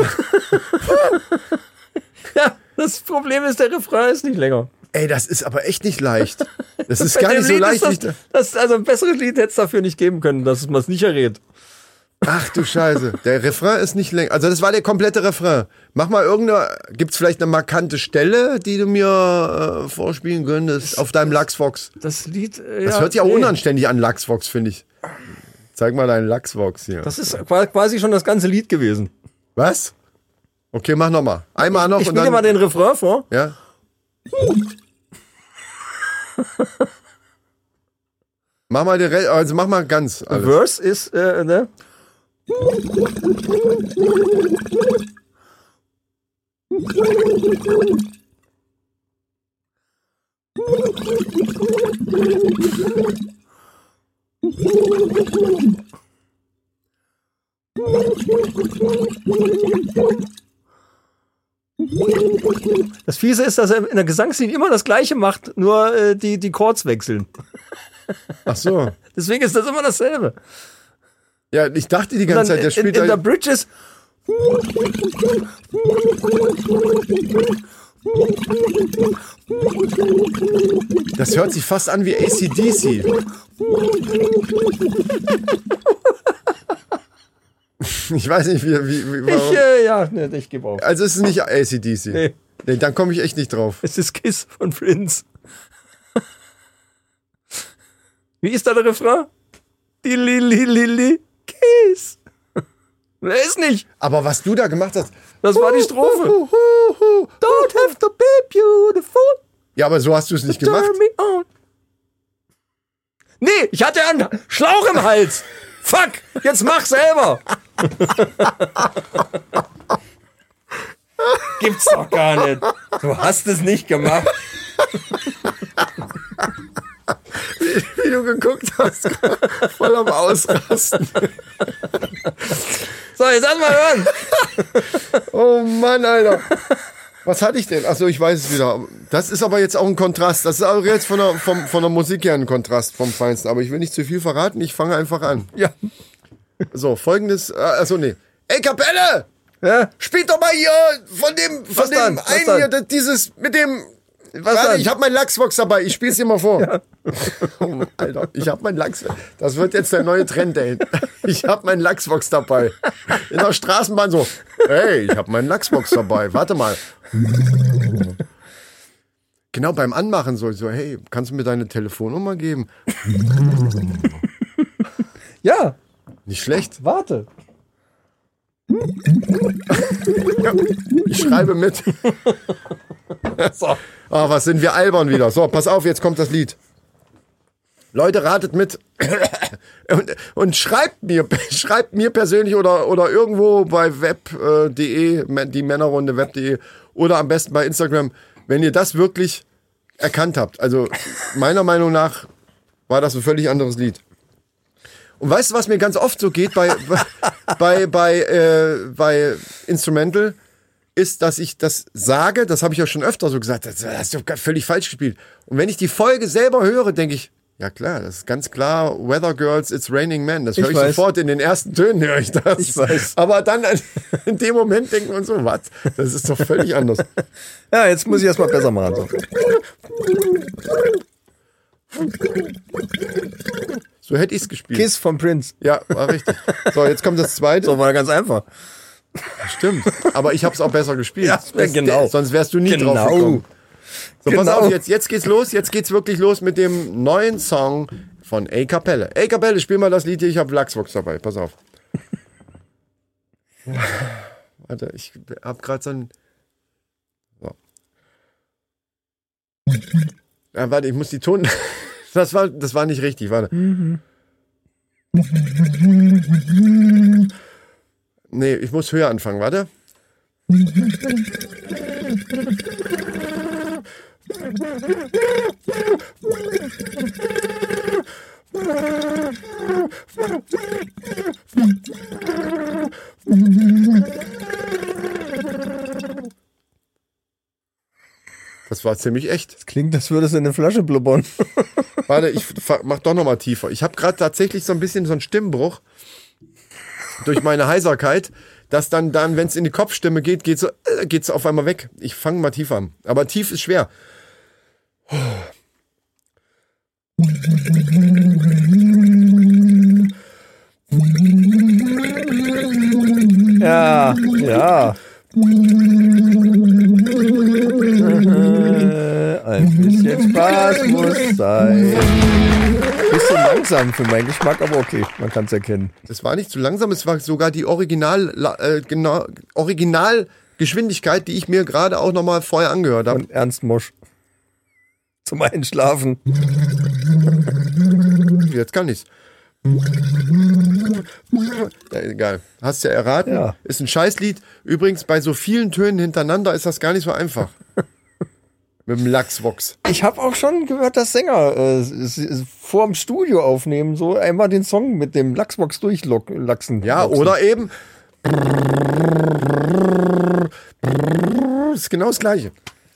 Ja, das Problem ist, der Refrain ist nicht länger. Ey, das ist aber echt nicht leicht. Das ist gar nicht so Lied leicht. Das, das, also ein besseres Lied hätte es dafür nicht geben können, dass man es nicht errät. Ach du Scheiße. Der Refrain ist nicht länger. Also das war der komplette Refrain. Mach mal irgendeine, gibt's vielleicht eine markante Stelle, die du mir äh, vorspielen könntest auf deinem Lachsvox? Das Lied. Äh, Das hört sich auch nee. unanständig an, Lachsvox, finde ich. Zeig mal deinen Lachsvox hier. Das ist qua- quasi schon das ganze Lied gewesen. Was? Okay, mach nochmal. Einmal noch Ich und spiele dir dann. mal den Refrain vor. ja? mach mal den Re also mach mal ganz alles. Verse ist, äh, ne? Das Fiese ist, dass er in der Gesangslinie immer das Gleiche macht, nur äh, die, die Chords wechseln. Ach so. Deswegen ist das immer dasselbe. Ja, ich dachte die ganze Zeit, der in, spielt in der da. Bridge ist. Das hört sich fast an wie ACDC. Ich weiß nicht, wie. wie, wie Ich, äh, ja, ne, ich gebe auf. Also es ist nicht ACDC. Nee. Nee, dann komme ich echt nicht drauf. Es ist Kiss von Prince. Wie ist da der Refrain? Die li, li, Kiss. Wer ist nicht? Aber was du da gemacht hast. Das war die Strophe. Don't have to be beautiful. Ja, aber so hast du es nicht gemacht. Turn me on. Nee, ich hatte einen Schlauch im Hals. Fuck, jetzt mach selber. Gibt's doch gar nicht. Du hast es nicht gemacht. Wie du geguckt hast. Voll am Ausrasten. So, jetzt lass mal hören. Oh Mann, Alter. Was hatte ich denn? Achso, ich weiß es wieder. Das ist aber jetzt auch ein Kontrast. Das ist auch jetzt von der, vom, von der Musik her ein Kontrast vom Feinsten. Aber ich will nicht zu viel verraten. Ich fange einfach an. Ja. So, folgendes. Äh, achso, nee. Ey, Kapelle! ja. Spielt doch mal hier von dem, von Was dem dann? Was einen dann? hier, dieses mit dem. Was Warte, ich habe mein Lachsbox dabei. Ich spiel's dir mal vor. Oh, Alter, ich habe mein Lachs. Das wird jetzt der neue Trend, ey. Ich habe mein Lachsbox dabei. In der Straßenbahn so. Hey, ich habe meinen Lachsbox dabei. Warte mal. Genau beim Anmachen so, so, hey, kannst du mir deine Telefonnummer geben? Ja, Nicht schlecht. warte. Ich schreibe mit. So. Ah, was sind wir albern wieder. So, pass auf, jetzt kommt das Lied. Leute, ratet mit und, und schreibt mir, schreibt mir persönlich oder, oder irgendwo bei web.de, die Männerrunde web.de oder am besten bei Instagram, wenn ihr das wirklich erkannt habt. Also meiner Meinung nach war das ein völlig anderes Lied. Und weißt du, was mir ganz oft so geht bei, bei, bei, äh, bei Instrumental? Ist, dass ich das sage, das habe ich ja schon öfter so gesagt, das hast du völlig falsch gespielt. Und wenn ich die Folge selber höre, denke ich, ja klar, das ist ganz klar, Weather Girls, It's Raining Men. Das höre Ich ich, sofort in den ersten Tönen, höre ich das. Ich weiß. Aber dann in dem Moment denkt man so, was? Das ist doch völlig anders. Ja, jetzt muss ich erstmal besser machen. So. So hätte ich es gespielt. Kiss von Prince. Ja, war richtig. So, jetzt kommt das zweite. So war ganz einfach. Stimmt. Aber ich habe es auch besser gespielt. Ja, genau. Sonst wärst du nie Genau. drauf gekommen. So, pass Genau. auf, jetzt, jetzt geht's los. Jetzt geht's wirklich los mit dem neuen Song von A Kapelle. A Kapelle, spiel mal das Lied hier. Ich habe Lachsbox dabei. Pass auf. Warte, ich hab gerade so ein. So. Ja, warte, ich muss die Ton. Das war, das war nicht richtig. Warte. Nee, ich muss höher anfangen. Warte. Das war ziemlich echt. Klingt, als würde es in eine Flasche blubbern. Warte, ich mach doch noch mal tiefer. Ich habe gerade tatsächlich so ein bisschen so einen Stimmbruch durch meine Heiserkeit, dass dann, dann wenn es in die Kopfstimme geht, geht so, äh, geht's auf einmal weg. Ich fange mal tiefer an. Aber tief ist schwer. Ja, ja. Ein bisschen Spaß muss sein. Bisschen langsam für meinen Geschmack, aber okay, man kann es erkennen. Das war nicht zu langsam, es war sogar die Original, äh, genau, Originalgeschwindigkeit, die ich mir gerade auch noch mal vorher angehört habe. Ernst Mosch. Zum Einschlafen. Jetzt kann ich's. Ja, egal. Hast ja erraten. Ja. Ist ein Scheißlied. Übrigens, bei so vielen Tönen hintereinander ist das gar nicht so einfach. Mit dem Lachsvox. Ich habe auch schon gehört, dass Sänger äh, vor dem Studio aufnehmen, so einmal den Song mit dem Lachsbox durchlachsen. Ja, oder eben. Ist genau das Gleiche.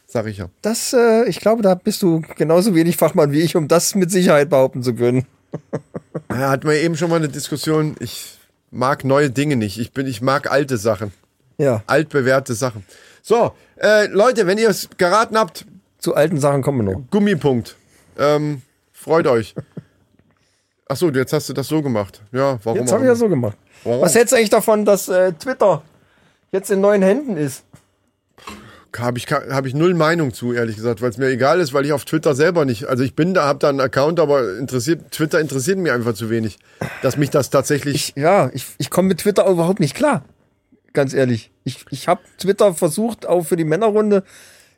Sag ich ja. Das, äh, ich glaube, da bist du genauso wenig Fachmann wie ich, um das mit Sicherheit behaupten zu können. Ja, hatten wir eben schon mal eine Diskussion. Ich mag neue Dinge nicht. Ich bin, ich mag alte Sachen. Ja. altbewährte Sachen. So, äh, Leute, wenn ihr es geraten habt, Zu alten Sachen kommen wir noch. Gummipunkt. Ähm, freut euch. Ach so, jetzt hast du das so gemacht. Ja, warum? Jetzt habe ich ja immer. so gemacht. Warum? Was hältst du eigentlich davon, dass äh, Twitter jetzt in neuen Händen ist? Habe ich, hab ich null Meinung zu, ehrlich gesagt, weil es mir egal ist, weil ich auf Twitter selber nicht. Also ich bin da, habe da einen Account, aber interessiert, Twitter interessiert mich einfach zu wenig. Dass mich das tatsächlich. Ja, ich, ich komme mit Twitter überhaupt nicht klar. Ganz ehrlich. Ich, ich habe Twitter versucht, auch für die Männerrunde.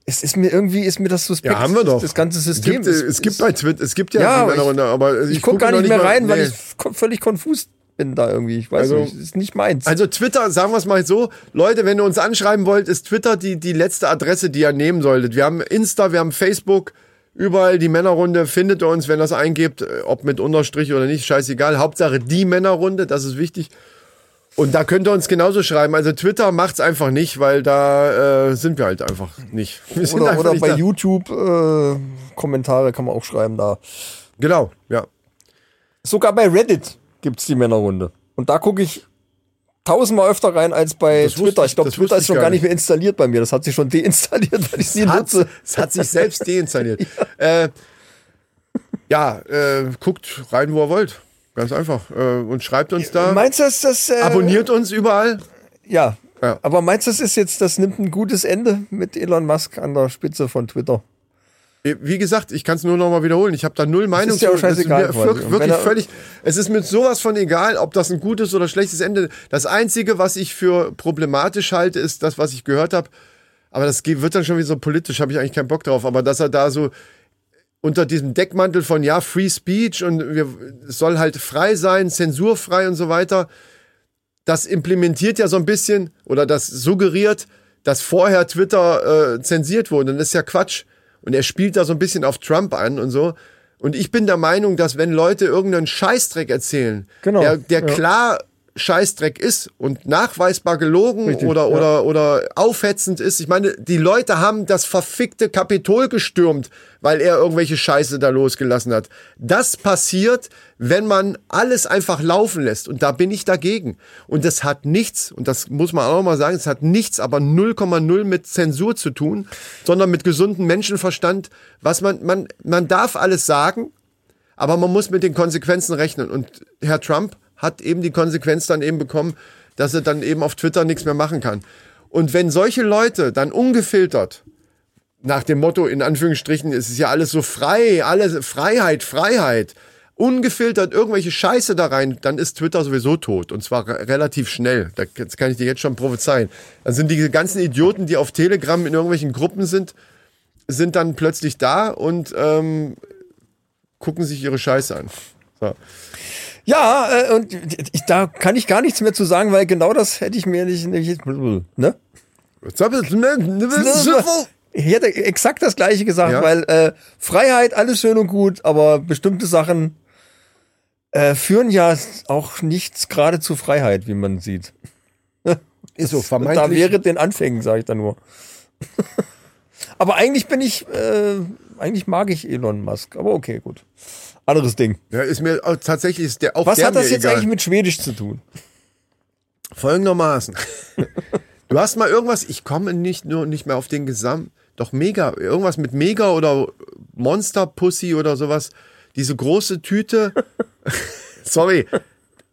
Es ist mir irgendwie, ist mir das suspekt. ja, haben wir doch. Das ganze System. Es gibt, ist- es gibt ist- bei Twitter, es gibt ja, Ja, Männerrunde, aber ich, Ich gucke gucke gar nicht mehr rein, weil nee. ich ko- völlig konfus bin da irgendwie. Ich weiß Also- nicht, ist nicht meins. Also Twitter, sagen wir es mal so, Leute, wenn ihr uns anschreiben wollt, ist Twitter die, die letzte Adresse, die ihr nehmen solltet. Wir haben Insta, wir haben Facebook, überall die Männerrunde, findet ihr uns, wenn ihr das eingebt, äh, ob mit Unterstrich oder nicht, scheißegal. Hauptsache die Männerrunde, das ist wichtig. Und da könnt ihr uns genauso schreiben. Also Twitter macht's einfach nicht, weil da äh, sind wir halt einfach nicht. Oder einfach oder nicht bei da. YouTube äh, Kommentare kann man auch schreiben da. Genau, ja. Sogar bei Reddit gibt's die Männerrunde. Und da gucke ich tausendmal öfter rein als bei Das Twitter. ich- glaube, Twitter ist schon gar gar nicht mehr installiert bei mir. Das hat sich schon deinstalliert, weil ich es Hat, nutze. es hat sich selbst deinstalliert. äh, ja, äh, guckt rein, wo ihr wollt. Ganz einfach. Äh, und schreibt uns da. Meinst du, dass das. Äh, Abonniert uns überall. Ja. Ja. Aber meinst du, das ist jetzt, das nimmt ein gutes Ende mit Elon Musk an der Spitze von Twitter? Wie gesagt, ich kann es nur noch mal wiederholen. Ich habe da null Meinung ist ja auch scheißegal wirklich, wirklich völlig. Es ist mir sowas von egal, ob das ein gutes oder schlechtes Ende. Das einzige, was ich für problematisch halte, ist das, was ich gehört habe. Aber das wird dann schon wieder so politisch. Habe ich eigentlich keinen Bock drauf. Aber dass er da so unter diesem Deckmantel von ja Free Speech und wir, es soll halt frei sein, zensurfrei und so weiter. Das implementiert ja so ein bisschen oder das suggeriert, dass vorher Twitter äh, zensiert wurde. Und das ist ja Quatsch. Und er spielt da so ein bisschen auf Trump an und so. Und ich bin der Meinung, dass wenn Leute irgendeinen Scheißdreck erzählen, Genau, der, der ja. klar Scheißdreck ist und nachweisbar gelogen Richtig, oder, ja. oder, oder aufhetzend ist. Ich meine, die Leute haben das verfickte Kapitol gestürmt, weil er irgendwelche Scheiße da losgelassen hat. Das passiert, wenn man alles einfach laufen lässt. Und da bin ich dagegen. Und das hat nichts, und das muss man auch mal sagen, es hat nichts, aber 0,0 mit Zensur zu tun, sondern mit gesundem Menschenverstand. Was man, man, man darf alles sagen, aber man muss mit den Konsequenzen rechnen. Und Herr Trump hat eben die Konsequenz dann eben bekommen, dass er dann eben auf Twitter nichts mehr machen kann. Und wenn solche Leute dann ungefiltert, nach dem Motto, in Anführungsstrichen, es ist ja alles so frei, alles Freiheit, Freiheit, ungefiltert irgendwelche Scheiße da rein, dann ist Twitter sowieso tot. Und zwar re- relativ schnell. Da- Das kann ich dir jetzt schon prophezeien. Dann sind die ganzen Idioten, die auf Telegram in irgendwelchen Gruppen sind, sind dann plötzlich da und ähm, gucken sich ihre Scheiße an. So. Ja, äh, und ich, da kann ich gar nichts mehr zu sagen, weil genau das hätte ich mir nicht. nicht ne? Ich hätte exakt das Gleiche gesagt, Ja. weil äh, Freiheit, alles schön und gut, aber bestimmte Sachen äh, führen ja auch nichts gerade zu Freiheit, wie man sieht. Ist so Da vermeintlich. wäre den Anfängen, sage ich da nur. aber eigentlich bin ich, äh, eigentlich mag ich Elon Musk, aber okay, gut. Anderes Ding. ja, ist mir auch, tatsächlich ist der auch Was der hat das jetzt egal. eigentlich mit Schwedisch zu tun? Folgendermaßen. du hast mal irgendwas, ich komme nicht nur nicht mehr auf den Gesamt, doch mega, irgendwas mit Mega oder Monster Pussy oder sowas. Diese große Tüte. Sorry.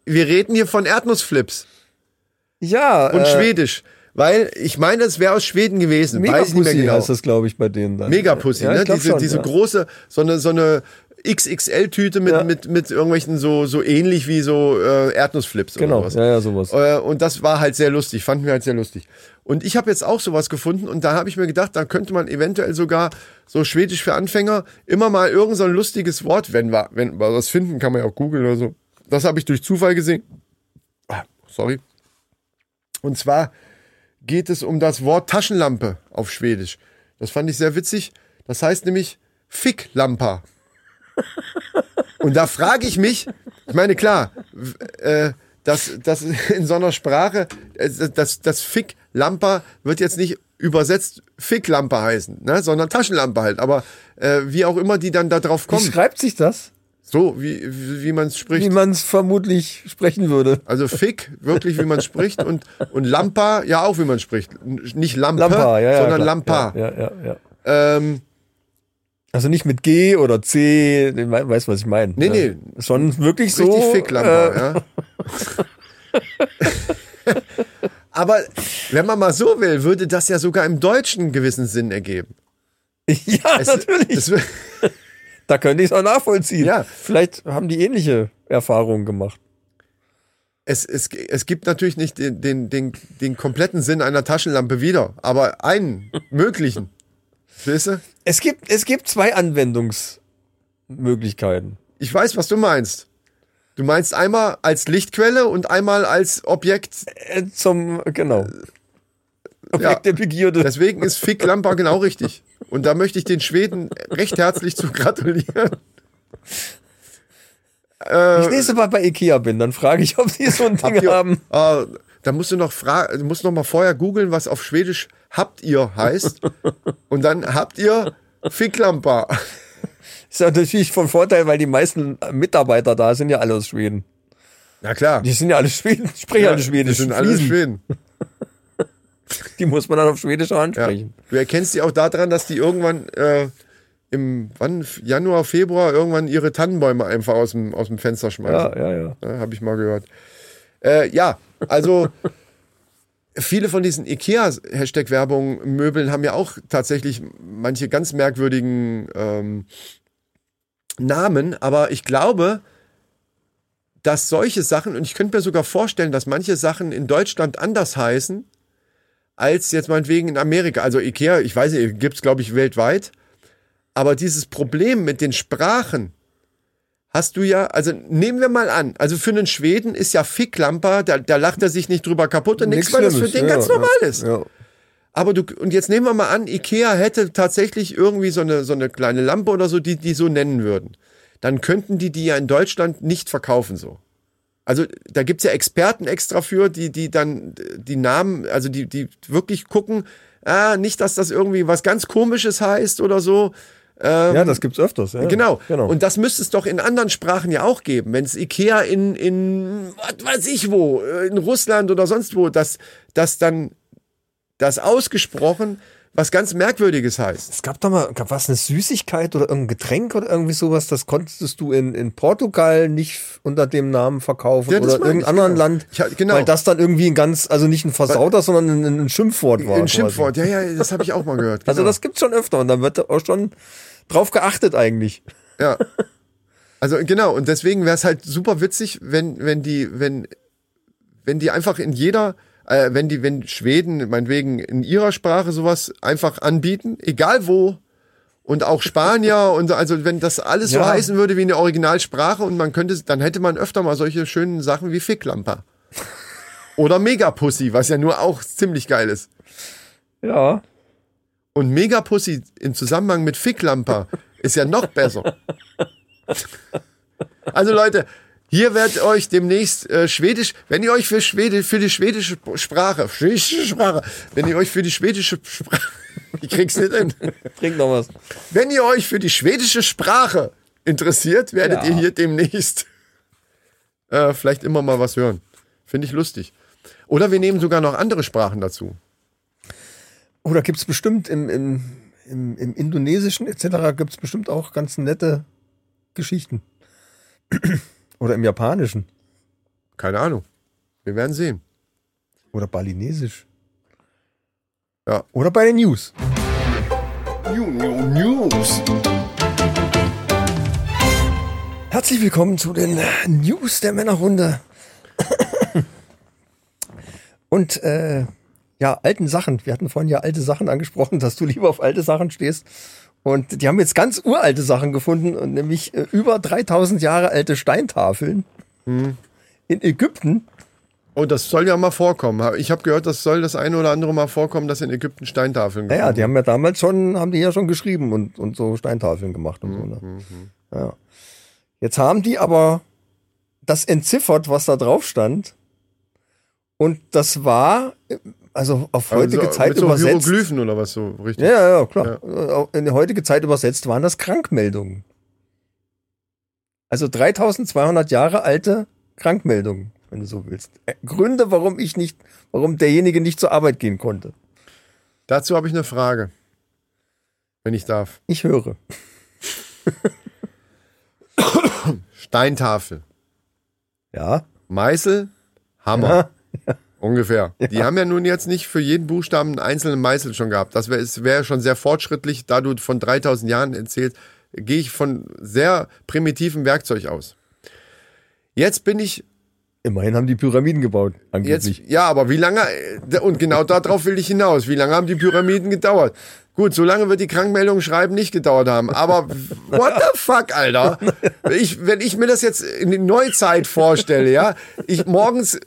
Wir reden hier von Erdnussflips Ja, und äh, Schwedisch. Weil ich meine, es wäre aus Schweden gewesen. Weiß ich nicht mehr Megapussy genau. heißt das, glaube ich, bei denen dann. Megapussy, Ja, ne? Diese, schon, diese ja. große, so eine, so eine XXL-Tüte mit, Ja. mit, mit irgendwelchen so, so ähnlich wie so äh, Erdnussflips Genau, oder was. ja, ja, sowas. Äh, und das war halt sehr lustig, fanden wir halt sehr lustig. Und ich habe jetzt auch sowas gefunden und da habe ich mir gedacht, da könnte man eventuell sogar so Schwedisch für Anfänger immer mal irgend so ein lustiges Wort, wenn wir, wenn wir was finden, kann man ja auch googeln oder so. Das habe ich durch Zufall gesehen. Ah, sorry. Und zwar geht es um das Wort Taschenlampe auf Schwedisch. Das fand ich sehr witzig. Das heißt nämlich Ficklampa. Und da frage ich mich, ich meine, klar, äh, das, das in so einer Sprache, äh, das, das Ficklampa wird jetzt nicht übersetzt Ficklampe heißen, ne, sondern Taschenlampe halt. Aber äh, wie auch immer die dann da drauf Wie kommen, schreibt sich das? so wie, wie, wie man es Wie spricht. man es vermutlich sprechen würde. Also Fick, wirklich wie man spricht und, und Lampa, ja auch wie man spricht. Nicht Lampe, Lampa, ja, ja. sondern klar. Lampa. Ja, ja, ja. ja. Ähm, Also nicht mit G oder C, du wei- weißt, was ich meine. Nee, nee. Schon wirklich so. Richtig Ficklamper, äh, ja. Aber wenn man mal so will, würde das ja sogar im Deutschen einen gewissen Sinn ergeben. ja, Es- natürlich. es da könnte ich es auch nachvollziehen. Ja. Vielleicht haben die ähnliche Erfahrungen gemacht. es, es, es gibt natürlich nicht den, den, den, den kompletten Sinn einer Taschenlampe wieder, aber einen möglichen. Verstehst du? Es gibt, es gibt zwei Anwendungsmöglichkeiten. Ich weiß, was du meinst. Du meinst einmal als Lichtquelle und einmal als Objekt. Äh, Zum, genau. Objekt Ja. der Begierde. Deswegen ist Ficklamper genau richtig. Und da möchte ich den Schweden recht herzlich zu gratulieren. Äh, ich nächste Mal bei Ikea bin, dann frage ich, ob sie so ein Ding Habt ihr- haben. Ah, da musst du noch fragen, musst noch mal vorher googeln, was auf Schwedisch habt ihr heißt. Und dann habt ihr Ficklamper. Ist ja natürlich von Vorteil, weil die meisten Mitarbeiter da sind ja alle aus Schweden. Na klar. Die sind ja alle Schweden, sprechen alle Schwedisch. Die sind alle. Schweden. Die muss man dann auf Schwedisch auch Ja. ansprechen. Du erkennst die auch daran, dass die irgendwann äh, im wann, Januar, Februar irgendwann ihre Tannenbäume einfach aus dem, aus dem Fenster schmeißen. Ja, ja, ja. Ja, Habe ich mal gehört. Äh, ja, also viele von diesen IKEA-Hashtag-Werbung Möbeln haben ja auch tatsächlich manche ganz merkwürdigen ähm, Namen, aber ich glaube, dass solche Sachen, und ich könnte mir sogar vorstellen, dass manche Sachen in Deutschland anders heißen, als jetzt meinetwegen in Amerika. Also IKEA, ich weiß nicht, gibt's glaube ich weltweit. Aber dieses Problem mit den Sprachen hast du ja, also nehmen wir mal an, also für einen Schweden ist ja Ficklamper, da, da lacht er sich nicht drüber kaputt und nichts, weil das für den ja, ganz normal ist. Ja. Aber du, und jetzt nehmen wir mal an, Ikea hätte tatsächlich irgendwie so eine, so eine kleine Lampe oder so, die die so nennen würden. Dann könnten die die ja in Deutschland nicht verkaufen so. Also da gibt's ja Experten extra für, die, die dann die Namen, also die, die wirklich gucken, ah, nicht, dass das irgendwie was ganz Komisches heißt oder so. Ja, das gibt's öfters. Ja. Genau. genau. Und das müsste es doch in anderen Sprachen ja auch geben. Wenn es Ikea in, in was weiß ich wo, äh, in Russland oder sonst wo, dass dass dann das ausgesprochen was ganz Merkwürdiges heißt. es gab da mal, gab was, eine Süßigkeit oder irgendein Getränk oder irgendwie sowas, das konntest du in, in Portugal nicht unter dem Namen verkaufen Ja, oder irgendeinem anderen genau. Land, hab- genau. weil das dann irgendwie ein ganz, also nicht ein Versauter, sondern ein, ein Schimpfwort war. Ein quasi. Schimpfwort, ja, ja, das habe ich auch mal gehört. Also genau. das gibt's schon öfter und dann wird auch schon drauf geachtet eigentlich. Ja. Also genau, und deswegen wäre es halt super witzig, wenn, wenn die, wenn, wenn die einfach in jeder, äh, wenn die, wenn Schweden, meinetwegen, in ihrer Sprache sowas einfach anbieten, egal wo, und auch Spanier und so, also wenn das alles so Ja. heißen würde wie eine Originalsprache und man könnte, dann hätte man öfter mal solche schönen Sachen wie Ficklamper. Oder Megapussy, was ja nur auch ziemlich geil ist. Ja. Und Megapussy im Zusammenhang mit Ficklamper ist ja noch besser. Also Leute, hier werdet euch demnächst äh, Schwedisch, wenn ihr euch für, Schwede, für die schwedische Sprache, schwedische Sprache, wenn ihr euch für die schwedische Sprache, ich krieg's nicht hin, Trink noch was. wenn ihr euch für die schwedische Sprache interessiert, werdet Ja. ihr hier demnächst äh, vielleicht immer mal was hören. Finde ich lustig. Oder wir nehmen sogar noch andere Sprachen dazu. Oh, da gibt's bestimmt im, im, im, im Indonesischen etc. gibt's bestimmt auch ganz nette Geschichten. Oder im Japanischen. Keine Ahnung. Wir werden sehen. Oder Balinesisch. Ja. Oder bei den News. New, new, News. Herzlich willkommen zu den News der Männerrunde. Und äh, ja, alten Sachen. Wir hatten vorhin ja alte Sachen angesprochen, dass du lieber auf alte Sachen stehst. Und die haben jetzt ganz uralte Sachen gefunden, und nämlich äh, über 3000 Jahre alte Steintafeln in Ägypten. Oh, das soll ja mal vorkommen. Ich habe gehört, das soll das eine oder andere mal vorkommen, dass in Ägypten Steintafeln gefunden die haben ja damals schon, haben die ja schon geschrieben und, und so Steintafeln gemacht und so. Ne? Ja. Jetzt haben die aber das entziffert, was da drauf stand. Und das war, äh, also auf heutige also, Zeit mit so übersetzt. Hieroglyphen oder was so, richtig? Ja, ja, ja, klar. Äh, In die heutige Zeit übersetzt waren das Krankmeldungen. Also 3200 Jahre alte Krankmeldungen, wenn du so willst. Äh, Gründe, warum ich nicht, warum derjenige nicht zur Arbeit gehen konnte. Dazu habe ich eine Frage. Wenn ich darf. Ich höre. Steintafel, Ja. Meißel, Hammer. Ungefähr. Die haben ja nun jetzt nicht für jeden Buchstaben einen einzelnen Meißel schon gehabt. Das wäre wär schon sehr fortschrittlich. Da du von 3000 Jahren erzählst, gehe ich von sehr primitivem Werkzeug aus. Jetzt bin ich Immerhin haben die Pyramiden gebaut, Jetzt, angeblich. ja, aber wie lange, äh, und genau darauf will ich hinaus, wie lange haben die Pyramiden gedauert? Gut, so lange wird die Krankmeldung schreiben nicht gedauert haben, aber what the fuck, Alter? Ich, wenn ich mir das jetzt in die Neuzeit vorstelle, ja, ich morgens,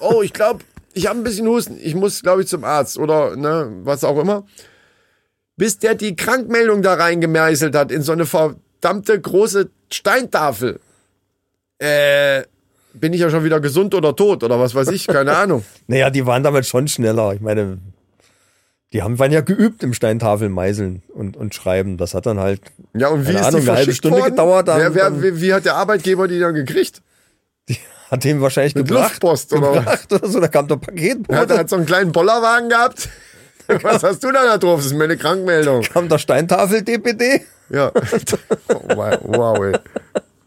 oh, ich glaube, ich habe ein bisschen Husten, ich muss, glaube ich, zum Arzt oder ne, was auch immer. Bis der die Krankmeldung da reingemeißelt hat in so eine verdammte große Steintafel. Äh, bin ich ja schon wieder gesund oder tot oder was weiß ich, keine Ahnung. Naja, die waren damals schon schneller. Ich meine, die haben, waren ja geübt im Steintafel meißeln und, und schreiben. Das hat dann halt Ja, und wie ist Ahnung, die eine halbe Stunde worden? gedauert, dann- wer, wer, wie, wie hat der Arbeitgeber die dann gekriegt? hat dem wahrscheinlich Mit gebracht. Luftpost oder gebracht oder so. Da kam der Paketbote. Hat, hat so einen kleinen Bollerwagen gehabt? Was hast du da da drauf? Das ist mir eine Krankmeldung. kam der Steintafel-DPD Ja. wow, wow, ey.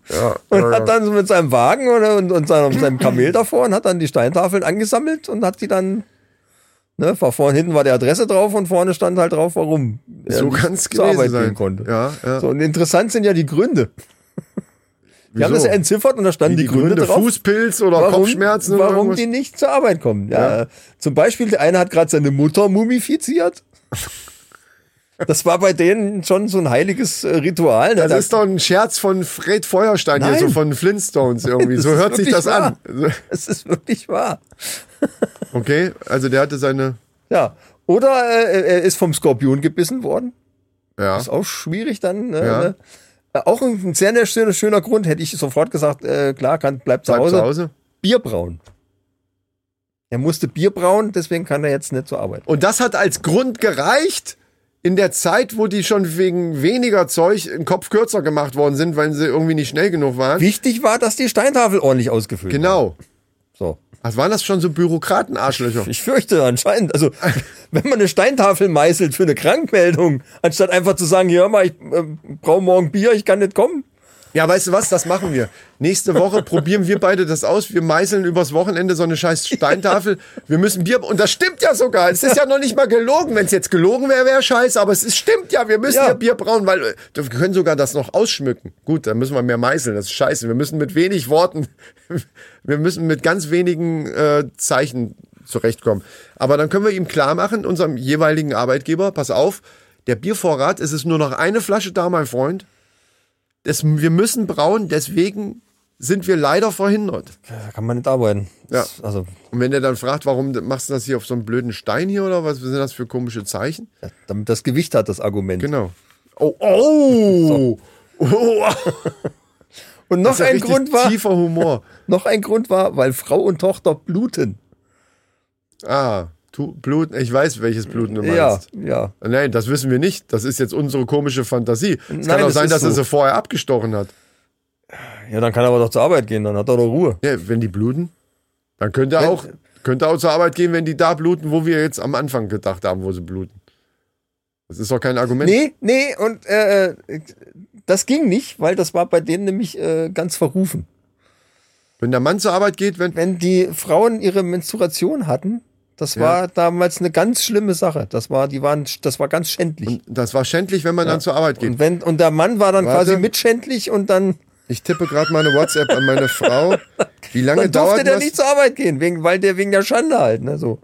Ja, und ja, hat dann so mit seinem Wagen oder, und, und seinem, seinem Kamel davor und hat dann die Steintafeln angesammelt und hat die dann, ne, war vorne hinten war die Adresse drauf und vorne stand halt drauf, warum er so nicht kann es zur Arbeit sein. gehen konnte. Ja, ja. So, und interessant sind ja die Gründe. Wir haben Wieso? das ja entziffert und da standen Wie die, Gründe, drauf. Fußpilz oder warum, Kopfschmerzen oder warum die nicht zur Arbeit kommen. Ja, Ja. Zum Beispiel, der eine hat gerade seine Mutter mumifiziert. Das war bei denen schon so ein heiliges äh, Ritual. Ne? Das Da- ist doch ein Scherz von Fred Feuerstein hier, Nein. so von Flintstones irgendwie. Das So hört sich das an. Es ist wirklich wahr. Okay, also der hatte seine, Ja. Oder äh, er ist vom Skorpion gebissen worden. ja. Ist auch schwierig dann. Ne? Ja. Ne? Äh, Auch ein sehr, sehr schöner, schöner Grund, hätte ich sofort gesagt, äh, klar, kann, bleibt zu Bleib Hause. zu Hause. Bier brauen. Er musste Bier brauen, deswegen kann er jetzt nicht zur Arbeit. Und das hat als Grund gereicht in der Zeit, wo die schon wegen weniger Zeug im Kopf kürzer gemacht worden sind, weil sie irgendwie nicht schnell genug waren. Wichtig war, dass die Steintafel ordentlich ausgefüllt war. Genau. So. Was waren das schon so Bürokratenarschlöcher? Ich fürchte anscheinend, also wenn man eine Steintafel meißelt für eine Krankmeldung, anstatt einfach zu sagen, ja mal, ich äh, brauche morgen Bier, ich kann nicht kommen. Ja, weißt du was? Das machen wir. Nächste Woche probieren wir beide das aus. Wir meißeln übers Wochenende so eine scheiß Steintafel. Wir müssen Bier. Und das stimmt ja sogar. Es ist ja noch nicht mal gelogen. Wenn es jetzt gelogen wäre, wäre scheiße. Aber es ist, stimmt ja. Wir müssen ja. Ja. Bier brauen, weil äh, wir können sogar das noch ausschmücken. Gut, dann müssen wir mehr meißeln. Das ist scheiße. Wir müssen mit wenig Worten, wir müssen mit ganz wenigen äh, Zeichen zurechtkommen. Aber dann können wir ihm klar machen, unserem jeweiligen Arbeitgeber, pass auf, der Biervorrat, es ist nur noch eine Flasche da, mein Freund. Das, wir müssen brauen, deswegen sind wir leider verhindert. Da kann man nicht arbeiten. Ja. Also, Und wenn der dann fragt, warum machst du das hier auf so einem blöden Stein hier oder was sind das für komische Zeichen? ja, damit das Gewicht hat, das Argument. Genau. Oh, oh! oh Und noch ein Grund war, tiefer Humor. noch ein Grund war, weil Frau und Tochter bluten. Ah, tu, Blut, ich weiß, welches Bluten du Ja, meinst. ja. Nein, das wissen wir nicht. Das ist jetzt unsere komische Fantasie. Es Nein, kann auch das sein, dass er so. sie vorher abgestochen hat. Ja, dann kann er aber doch zur Arbeit gehen, dann hat er doch Ruhe. Ja, wenn die bluten, dann könnte er auch, könnte er auch zur Arbeit gehen, wenn die da bluten, wo wir jetzt am Anfang gedacht haben, wo sie bluten. Das ist doch kein Argument. Nee, nee, und äh, das ging nicht, weil das war bei denen nämlich äh, ganz verrufen. Wenn der Mann zur Arbeit geht, wenn, Wenn die Frauen ihre Menstruation hatten, das war damals eine ganz schlimme Sache. Das war, die waren, das war ganz schändlich. Und das war schändlich, wenn man dann zur Arbeit geht. Und wenn, und der Mann war dann Warte. quasi mitschändlich und dann, Ich tippe gerade meine WhatsApp an meine Frau. Wie lange dann durfte dauert der das? nicht zur Arbeit gehen, wegen, weil der wegen der Schande halt, ne, so.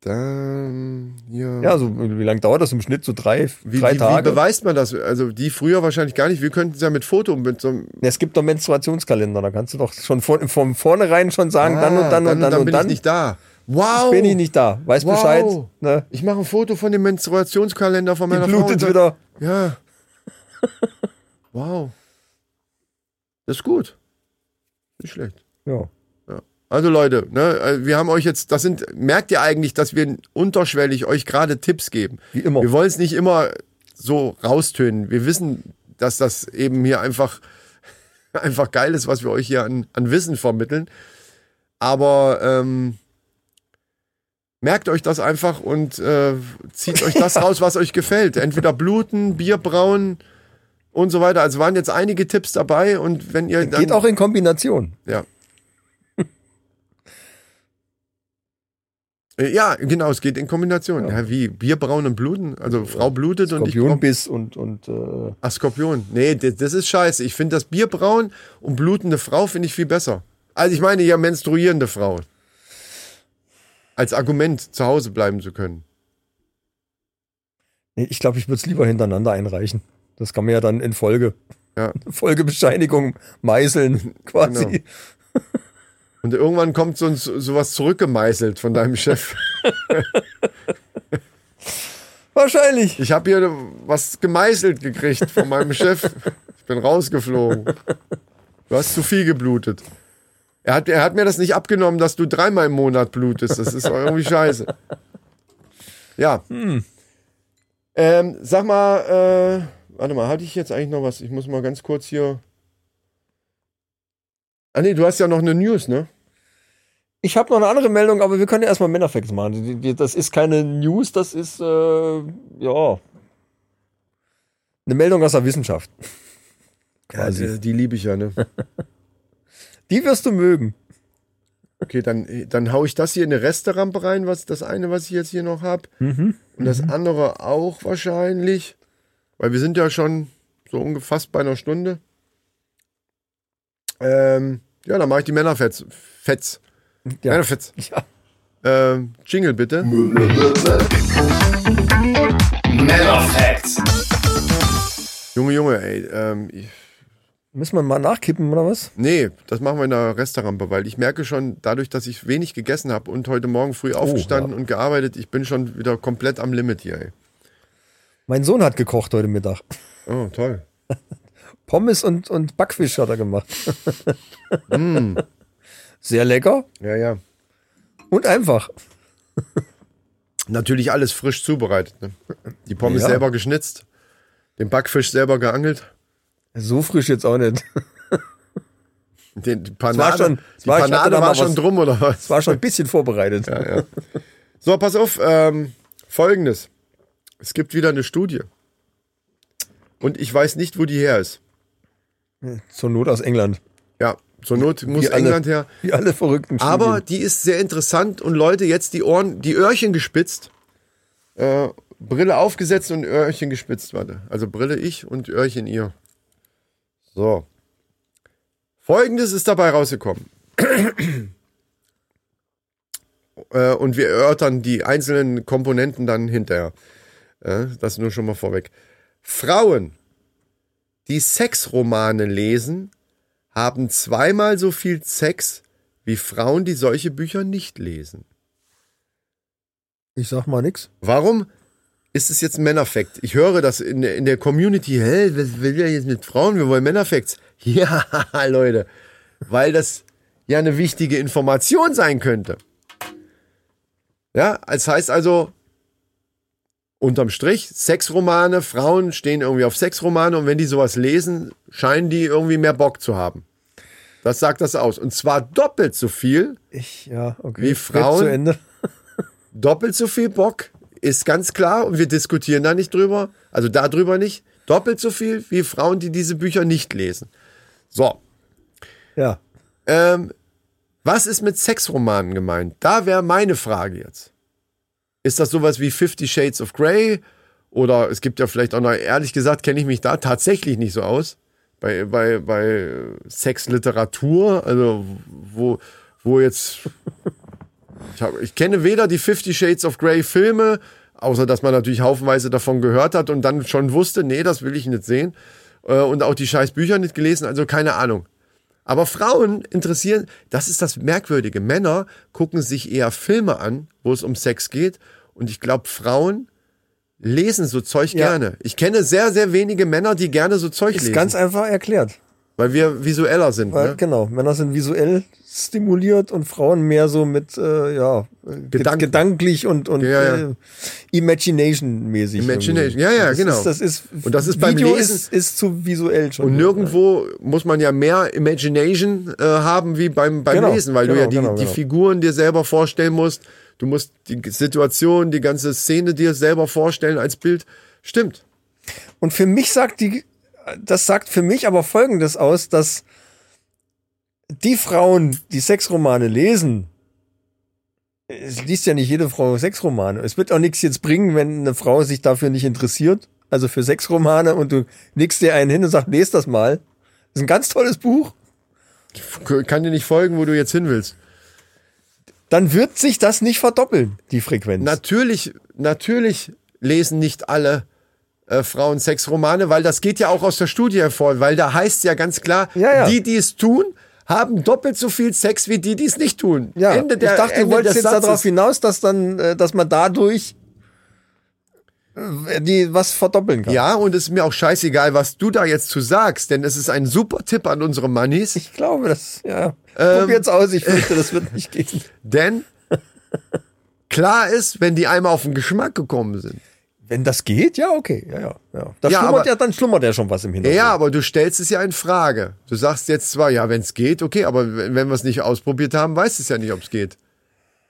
Dann, ja. Ja, so, wie lange dauert das im Schnitt? So drei, wie, drei wie, wie Tage? beweist man das? Also die früher wahrscheinlich gar nicht. Wir könnten es ja mit Foto mit so einem Ja, es gibt doch Menstruationskalender, da kannst du doch schon von, von vornherein schon sagen, dann und dann und dann und bin dann, ich nicht da. Wow. bin ich nicht da. Weiß Wow. Bescheid. Ne? Ich mache ein Foto von dem Menstruationskalender von Die meiner Frau. und blutet sag- wieder. Ja. wow. Das ist gut. Nicht schlecht. Ja. Also Leute, ne, äh, wir haben euch jetzt, das sind, merkt ihr eigentlich, dass wir unterschwellig euch gerade Tipps geben? Wie immer. Wir wollen es nicht immer so raustönen. Wir wissen, dass das eben hier einfach, einfach geil ist, was wir euch hier an, an Wissen vermitteln. Aber ähm, Merkt euch das einfach und äh, zieht euch das raus, was euch gefällt. Entweder bluten, Bier brauen und so weiter. Also waren jetzt einige Tipps dabei und wenn ihr dann, Geht auch in Kombination. ja. Äh, Ja, genau, es geht in Kombination. Ja, wie Bier brauen und bluten. Also Frau blutet und ich Skorpionbiss und, und äh, Ach, Skorpion. Nee, das, das ist scheiße. Ich finde das Bierbrauen und blutende Frau finde ich viel besser. Also ich meine ja menstruierende Frau. Als Argument zu Hause bleiben zu können. nee, ich glaube, ich würde es lieber hintereinander einreichen. Das kann man ja dann in Folge. Ja. Folgebescheinigung meißeln, quasi. Genau. Und irgendwann kommt so sowas zurückgemeißelt von deinem Chef. Wahrscheinlich. Ich habe hier was gemeißelt gekriegt von meinem Chef. Ich bin rausgeflogen. Du hast zu viel geblutet. Er hat, er hat mir das nicht abgenommen, dass du dreimal im Monat blutest. Das ist irgendwie scheiße. Ja. Ähm, sag mal, äh, warte mal, hatte ich jetzt eigentlich noch was? Ich muss mal ganz kurz hier. Ah nee, du hast ja noch eine News, ne? Ich habe noch eine andere Meldung, aber wir können ja erstmal Männerfacts machen. Das ist keine News, das ist, äh, ja, eine Meldung aus der Wissenschaft. Quasi. die, die liebe ich ja, ne? Die wirst du mögen. Okay, dann, dann hau ich das hier in eine Resterampe rein, was das eine, was ich jetzt hier noch habe. Und das andere auch wahrscheinlich. Weil wir sind ja schon so ungefähr bei einer Stunde. Ähm, ja, dann mache ich die Männerfetz. Fetz. Ja. Männerfetz. Ja. Ähm, Jingle bitte. Männerfacts. Junge, Junge, ey. Ähm, ich, Müssen wir mal nachkippen oder was? nee, das machen wir in der Resterampe, weil ich merke schon, dadurch, dass ich wenig gegessen habe und heute Morgen früh aufgestanden und gearbeitet, ich bin schon wieder komplett am Limit hier, ey. Mein Sohn hat gekocht heute Mittag. Oh, toll. Pommes und, und Backfisch hat er gemacht. Sehr lecker Ja, ja. und einfach. Natürlich alles frisch zubereitet. Ne? Die Pommes Ja. selber geschnitzt, den Backfisch selber geangelt, So frisch jetzt auch nicht. den, die Panade, schon- es war- Panade war schon was- drum oder was? Es war schon ein bisschen vorbereitet. Ja, ja. So, pass auf. Ähm, Folgendes. Es gibt wieder eine Studie. Und ich weiß nicht, wo die her ist. Zur Not aus England. Ja, zur Not muss Wie alle- England her. Wie alle verrückten Aber Studien. die ist sehr interessant und Leute, jetzt die Ohren, die Öhrchen gespitzt. Äh, Brille aufgesetzt und Öhrchen gespitzt, warte. Also Brille ich und Öhrchen ihr. So. Folgendes ist dabei rausgekommen. äh, und wir erörtern die einzelnen Komponenten dann hinterher. Äh, das nur schon mal vorweg. Frauen, die Sexromane lesen, haben zweimal so viel Sex wie Frauen, die solche Bücher nicht lesen. Ich sag mal nix. Warum ist es jetzt ein Männerfakt? Ich höre das in der, in der Community, hä, was will ja jetzt mit Frauen? Wir wollen Männerfacts. Ja, Leute, weil das ja eine wichtige Information sein könnte. Ja, es heißt also, unterm Strich, Sexromane, Frauen stehen irgendwie auf Sexromane und wenn die sowas lesen, scheinen die irgendwie mehr Bock zu haben. Das sagt das aus. Und zwar doppelt so viel Ich, ja, okay. Wie Frauen? Zu Ende. doppelt so viel Bock, ist ganz klar und wir diskutieren da nicht drüber, also darüber nicht. Doppelt so viel wie Frauen, die diese Bücher nicht lesen. So, Ja. ähm, was ist mit Sexromanen gemeint? Da wäre meine Frage jetzt. Ist das sowas wie Fifty Shades of Grey? Oder es gibt ja vielleicht auch noch, ehrlich gesagt, kenne ich mich da tatsächlich nicht so aus. Bei, bei, bei Sexliteratur, also wo, wo jetzt ich, hab, ich kenne weder die Fifty Shades of Grey Filme, außer dass man natürlich haufenweise davon gehört hat und dann schon wusste, nee, das will ich nicht sehen. Äh, und auch die scheiß Bücher nicht gelesen, also keine Ahnung. Aber Frauen interessieren, das ist das Merkwürdige. Männer gucken sich eher Filme an, wo es um Sex geht. Und ich glaube, Frauen lesen so Zeug Ja. gerne. Ich kenne sehr, sehr wenige Männer, die gerne so Zeug Ist lesen. ganz einfach erklärt. Weil wir visueller sind. Weil, Ne? Genau, Männer sind visuell stimuliert und Frauen mehr so mit, äh, ja, Gedanken. gedanklich und, und Ja, ja. Äh, Imagination-mäßig. Imagination, irgendwie. ja, ja, das genau. Ist, das ist, Und das ist beim Video Lesen- Ist, ist zu visuell schon. Und nirgendwo muss man ja mehr Imagination äh, haben wie beim, beim Genau, Lesen, weil du genau, ja die, genau, die genau. Figuren dir selber vorstellen musst. Du musst die Situation, die ganze Szene dir selber vorstellen als Bild. Stimmt. Und für mich sagt die, das sagt für mich aber Folgendes aus, dass die Frauen, die Sexromane lesen, es liest ja nicht jede Frau Sexromane. Es wird auch nichts jetzt bringen, wenn eine Frau sich dafür nicht interessiert, also für Sexromane und du legst dir einen hin und sagst, lest das mal. Das ist ein ganz tolles Buch. Ich kann dir nicht folgen, wo du jetzt hin willst. Dann wird sich das nicht verdoppeln, die Frequenz. Natürlich, natürlich lesen nicht alle äh, Frauen Sexromane, weil das geht ja auch aus der Studie hervor, weil da heißt ja ganz klar, Ja, ja. die, die es tun, haben doppelt so viel Sex wie die, die es nicht tun. ja, Ende der, ich dachte, du Ende wolltest des jetzt Satzes. darauf hinaus, dass dann, äh, dass man dadurch äh, die was verdoppeln kann. Ja, und es ist mir auch scheißegal, was du da jetzt zu sagst, denn es ist ein super Tipp an unsere Mannis, Ich glaube, das, ja. Ähm, Probiert's aus, ich fürchte, das wird nicht gehen. denn klar ist, wenn die einmal auf den Geschmack gekommen sind. Wenn das geht, ja, okay. Ja, ja, ja. Da Ja, schlummert aber- ja, dann schlummert ja schon was im Hintergrund. ja, aber du stellst es ja in Frage. Du sagst jetzt zwar, ja, wenn es geht, okay, aber wenn, wenn wir es nicht ausprobiert haben, weißt es ja nicht, ob es geht.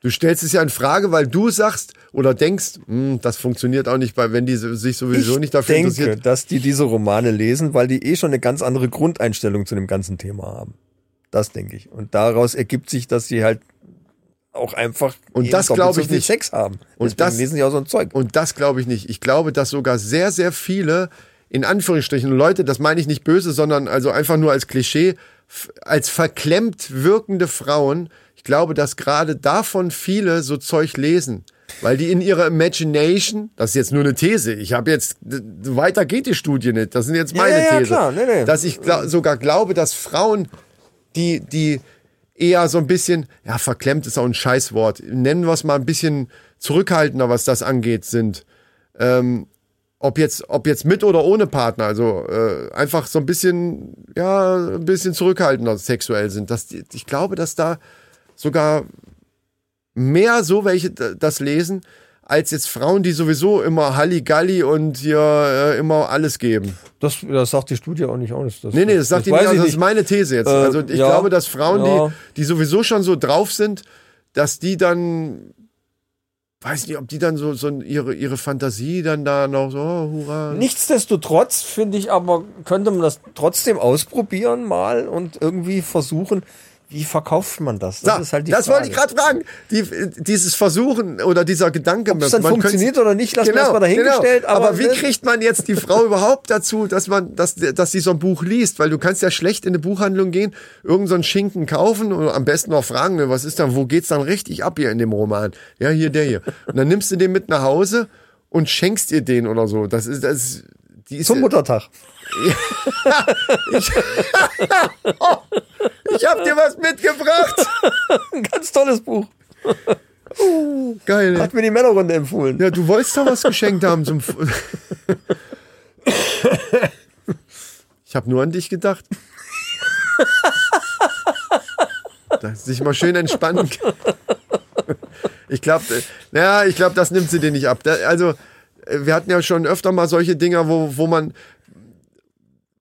Du stellst es ja in Frage, weil du sagst oder denkst, hm, das funktioniert auch nicht, weil wenn die sich sowieso ich nicht dafür denke, interessiert. dass die diese Romane lesen, weil die eh schon eine ganz andere Grundeinstellung zu dem ganzen Thema haben. Das denke ich. Und daraus ergibt sich, dass sie halt auch einfach Und das doppelt glaub so ich nicht. Sex haben. Und Deswegen das- lesen sie auch so ein Zeug. Und das glaube ich nicht. Ich glaube, dass sogar sehr, sehr viele, in Anführungsstrichen, Leute, das meine ich nicht böse, sondern also einfach nur als Klischee, als verklemmt wirkende Frauen, ich glaube, dass gerade davon viele so Zeug lesen. Weil die in ihrer Imagination, das ist jetzt nur eine These, ich habe jetzt, weiter geht die Studie nicht, das sind jetzt Ja, meine ja, ja, These. klar, nee, nee. Dass ich gla sogar glaube, dass Frauen, die, die eher so ein bisschen, ja, verklemmt ist auch ein Scheißwort, nennen wir es mal ein bisschen zurückhaltender, was das angeht, sind. Ähm, ob jetzt, ob jetzt mit oder ohne Partner, also äh, einfach so ein bisschen, ja, ein bisschen zurückhaltender sexuell sind. Das, ich glaube, dass da sogar mehr so welche das lesen, als jetzt Frauen, die sowieso immer Halligalli und hier äh, immer alles geben. Das, das sagt die Studie auch nicht aus. Das, Nee, nee, das sagt die weiß nicht, ich also das ist meine These jetzt. Äh, also ich ja, glaube, dass Frauen, ja. die, die sowieso schon so drauf sind, dass die dann, weiß nicht, ob die dann so, so ihre, ihre Fantasie dann da noch so, oh, hurra. Nichtsdestotrotz finde ich aber, könnte man das trotzdem ausprobieren mal und irgendwie versuchen, wie verkauft man das? Das So, ist halt die das Frage. wollte ich gerade fragen. Die, dieses Versuchen oder dieser Gedanke, Ob es dann man funktioniert oder nicht, lassen wir erstmal dahingestellt, Genau. Aber, aber wie ne- kriegt man jetzt die Frau überhaupt dazu, dass man, dass, dass sie so ein Buch liest? Weil du kannst ja schlecht in eine Buchhandlung gehen, irgendeinen so einen Schinken kaufen und am besten noch fragen, ne, was ist dann, wo geht's dann richtig ab hier in dem Roman? Ja, hier, der hier. Und dann nimmst du den mit nach Hause und schenkst ihr den oder so. Das ist, das ist, die ist Zum Muttertag. ich hab dir was mitgebracht. Ein ganz tolles Buch. Geil. Hat mir die Männerrunde empfohlen. Ja, du wolltest doch was geschenkt haben zum. F ich habe nur an dich gedacht. Dass du dich mal schön entspannen kann. Ich glaube, naja, ich glaube, das nimmt sie dir nicht ab. Da, also, äh, wir hatten ja schon öfter mal solche Dinger, wo, wo man,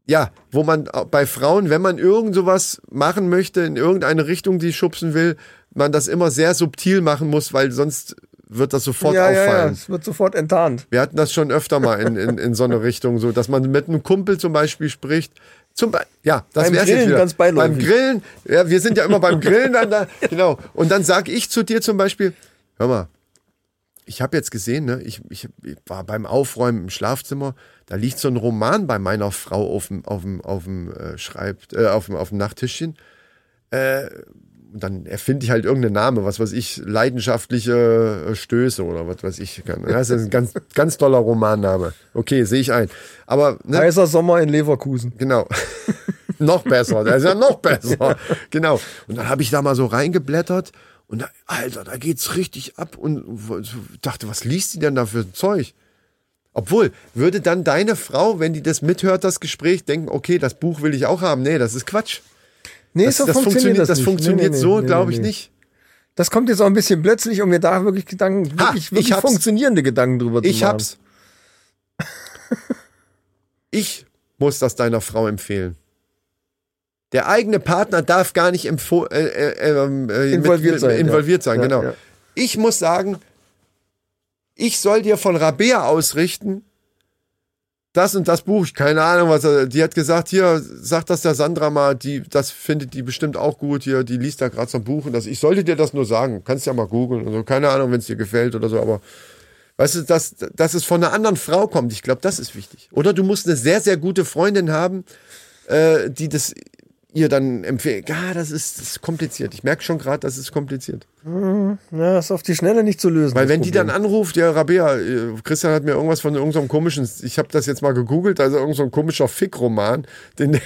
ja, wo man auch bei Frauen, wenn man irgend sowas machen möchte, in irgendeine Richtung, die schubsen will, man das immer sehr subtil machen muss, weil sonst wird das sofort ja, ja, ja, auffallen. es wird sofort enttarnt. Wir hatten das schon öfter mal in, in, in so eine Richtung, so dass man mit einem Kumpel zum Beispiel spricht. Zum Be ja, das Beim wär's jetzt Grillen wieder. ganz beiläufig. Beim Grillen, ja, wir sind ja immer beim Grillen dann da, genau. Und dann sage ich zu dir zum Beispiel, hör mal, ich habe jetzt gesehen, ne, ich, ich, ich war beim Aufräumen im Schlafzimmer, da liegt so ein Roman bei meiner Frau auf dem, auf dem, auf dem äh, Schreibt, äh, auf dem, auf dem Nachttischchen. Äh, und dann erfinde ich halt irgendeinen Namen, was weiß ich, leidenschaftliche äh, Stöße oder was weiß ich. kann. Das ist ein ganz, ganz toller Romanname. Okay, sehe ich ein. Aber ne, Heißer Sommer in Leverkusen. Genau. noch besser, der ist ja noch besser. Genau. Und dann habe ich da mal so reingeblättert und da, Alter, da geht's richtig ab und dachte, was liest die denn da für ein Zeug? Obwohl, würde dann deine Frau, wenn die das mithört, das Gespräch, denken, okay, das Buch will ich auch haben. Nee, das ist Quatsch. Nee, Das, so das funktioniert das, das funktioniert Nee, nee, so, nee, glaube nee, ich, nicht. Das kommt jetzt auch ein bisschen plötzlich, um mir da wirklich Gedanken, Ha, wirklich, ich wirklich funktionierende Gedanken drüber zu Ich machen. hab's. Ich muss das deiner Frau empfehlen. Der eigene Partner darf gar nicht äh, äh, ähm, äh, Involviert sein, ja. Involviert sein, Ja, genau. ja. Ich muss sagen, ich soll dir von Rabea ausrichten, das und das Buch, keine Ahnung, was er, die hat gesagt, hier, sag das der Sandra mal, die, das findet die bestimmt auch gut, hier, die liest da gerade so ein Buch und das, ich sollte dir das nur sagen, kannst ja mal googeln, also keine Ahnung, wenn es dir gefällt oder so, aber weißt du, dass, dass es von einer anderen Frau kommt, ich glaube, das ist wichtig. Oder du musst eine sehr, sehr gute Freundin haben, äh, die das ihr dann empfiehlt. Ja, das ist, das ist kompliziert. Ich merke schon gerade, das ist kompliziert. Ja, das ist auf die Schnelle nicht zu lösen. Weil wenn die dann Problem. anruft, ja, Rabea, äh, Christian hat mir irgendwas von irgendeinem komischen, ich habe das jetzt mal gegoogelt, also irgendein so ein komischer Fick-Roman, den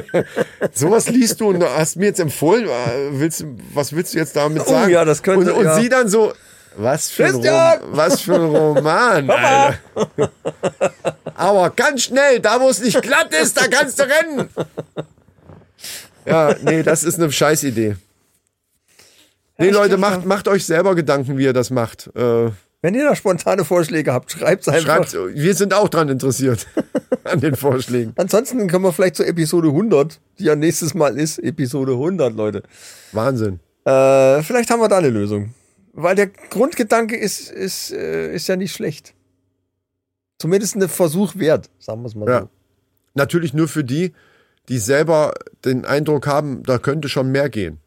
sowas liest du und hast mir jetzt empfohlen, äh, willst, du- was willst du jetzt damit Oh sagen? ja, das könnte- Und, und ja. sie dann so, was für, ein! Rom, was für ein Roman, Alter. Aber ganz schnell, da wo es nicht glatt ist, da kannst du rennen. Ja, nee, das ist eine Scheißidee. Nee, Leute, macht, macht euch selber Gedanken, wie ihr das macht. Äh, Wenn ihr da spontane Vorschläge habt, schreibt einfach. schreibt, wir sind auch dran interessiert an den Vorschlägen. Ansonsten können wir vielleicht zur Episode 100, die ja nächstes Mal ist, Episode 100, Leute. Wahnsinn. Äh, vielleicht haben wir da eine Lösung. Weil der Grundgedanke ist, ist, äh, ist ja nicht schlecht. Zumindest ein Versuch wert, sagen wir es mal Ja. so. Natürlich nur für die, die selber den Eindruck haben, da könnte schon mehr gehen.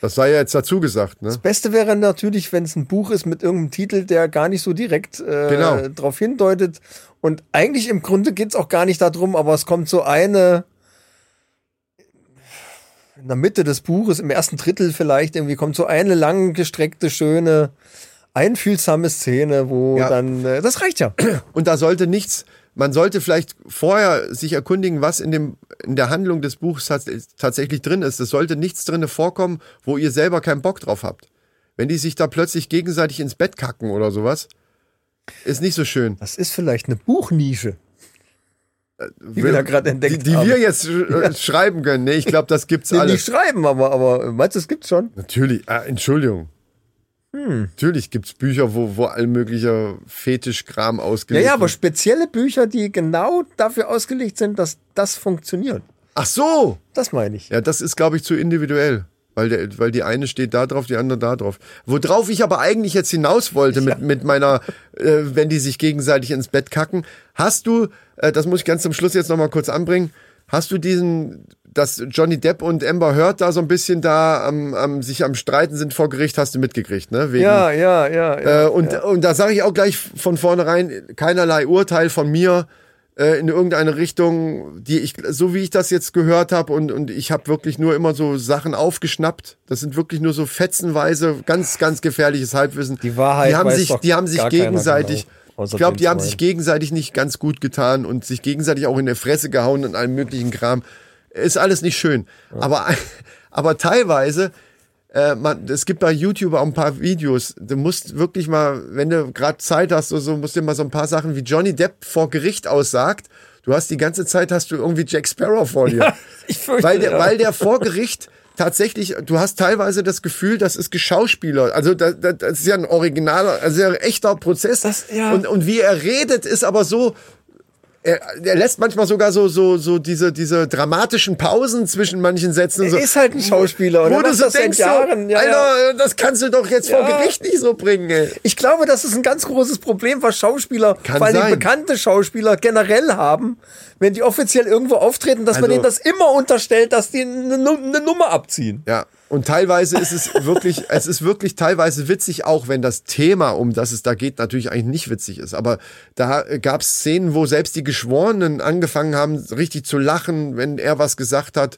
Das sei ja jetzt dazu gesagt, ne? Das Beste wäre natürlich, wenn es ein Buch ist mit irgendeinem Titel, der gar nicht so direkt äh, Genau. darauf hindeutet. Und eigentlich im Grunde geht es auch gar nicht darum, aber es kommt so eine in der Mitte des Buches, im ersten Drittel vielleicht, irgendwie kommt so eine lang gestreckte, schöne, einfühlsame Szene, wo Ja. dann, äh, das reicht ja. Und da sollte nichts, man sollte vielleicht vorher sich erkundigen, was in, dem, in der Handlung des Buchs tats tatsächlich drin ist. Es sollte nichts drinne vorkommen, wo ihr selber keinen Bock drauf habt. Wenn die sich da plötzlich gegenseitig ins Bett kacken oder sowas, ist nicht so schön. Das ist vielleicht eine Buchnische. Die wir da gerade entdeckt die, die haben. wir jetzt äh, schreiben können. Nee, ich glaube, das gibt's Die alles. nicht schreiben, aber, aber meinst du, es gibt's schon? Natürlich, ah, Entschuldigung. Hm. Natürlich gibt's Bücher, wo, wo all möglicher Fetischkram Ja, ausgelegt ja, aber wird. spezielle Bücher, die genau dafür ausgelegt sind, dass das funktioniert. Ach so! Das meine ich. Ja, das ist, glaube ich, zu individuell. Weil, der, weil die eine steht da drauf, die andere da drauf. Worauf ich aber eigentlich jetzt hinaus wollte mit, mit meiner, äh, wenn die sich gegenseitig ins Bett kacken. Hast du, äh, das muss ich ganz zum Schluss jetzt nochmal kurz anbringen, hast du diesen, dass Johnny Depp und Amber Heard da so ein bisschen da am, am, sich am Streiten sind vor Gericht, hast du mitgekriegt, ne? Wegen, Ja, ja, ja. ja. Äh, und, und da sage ich auch gleich von vornherein keinerlei Urteil von mir äh, in irgendeine Richtung, die ich, so wie ich das jetzt gehört habe und, und ich habe wirklich nur immer so Sachen aufgeschnappt. Das sind wirklich nur so fetzenweise, ganz, ganz gefährliches Halbwissen. Die Wahrheit die haben sich, die haben sich keiner gegenseitig, genau, ich glaube, die haben sich gegenseitig nicht ganz gut getan und sich gegenseitig auch in der Fresse gehauen und allem möglichen Kram. Ist alles nicht schön. Aber, aber teilweise äh, man, es gibt bei YouTube auch ein paar Videos. Du musst wirklich mal, wenn du gerade Zeit hast oder so, musst du dir mal so ein paar Sachen wie Johnny Depp vor Gericht aussagt. Du hast die ganze Zeit hast du irgendwie Jack Sparrow vor dir. ich fürchte, weil, der, ja. weil der vor Gericht tatsächlich, du hast teilweise das Gefühl, das ist Geschauspieler. Also das, das, das ist ja ein originaler, also ein echter Prozess. Das- ja. und, und wie er redet, ist aber so, er, er lässt manchmal sogar so, so, so diese, diese dramatischen Pausen zwischen manchen Sätzen. Er so, ist halt ein Schauspieler und wo du so das denkst, Jahren, ja, Alter, das kannst du doch jetzt vor Ja. Gericht nicht so bringen, ey. Ich glaube, das ist ein ganz großes Problem, was Schauspieler, Kann vor allem bekannte Schauspieler generell haben, wenn die offiziell irgendwo auftreten, dass man Also- denen das immer unterstellt, dass die eine, eine Nummer abziehen. Ja, und teilweise ist es wirklich, es ist wirklich teilweise witzig, auch wenn das Thema, um das es da geht, natürlich eigentlich nicht witzig ist. Aber da gab es Szenen, wo selbst die Geschworenen angefangen haben, richtig zu lachen, wenn er was gesagt hat.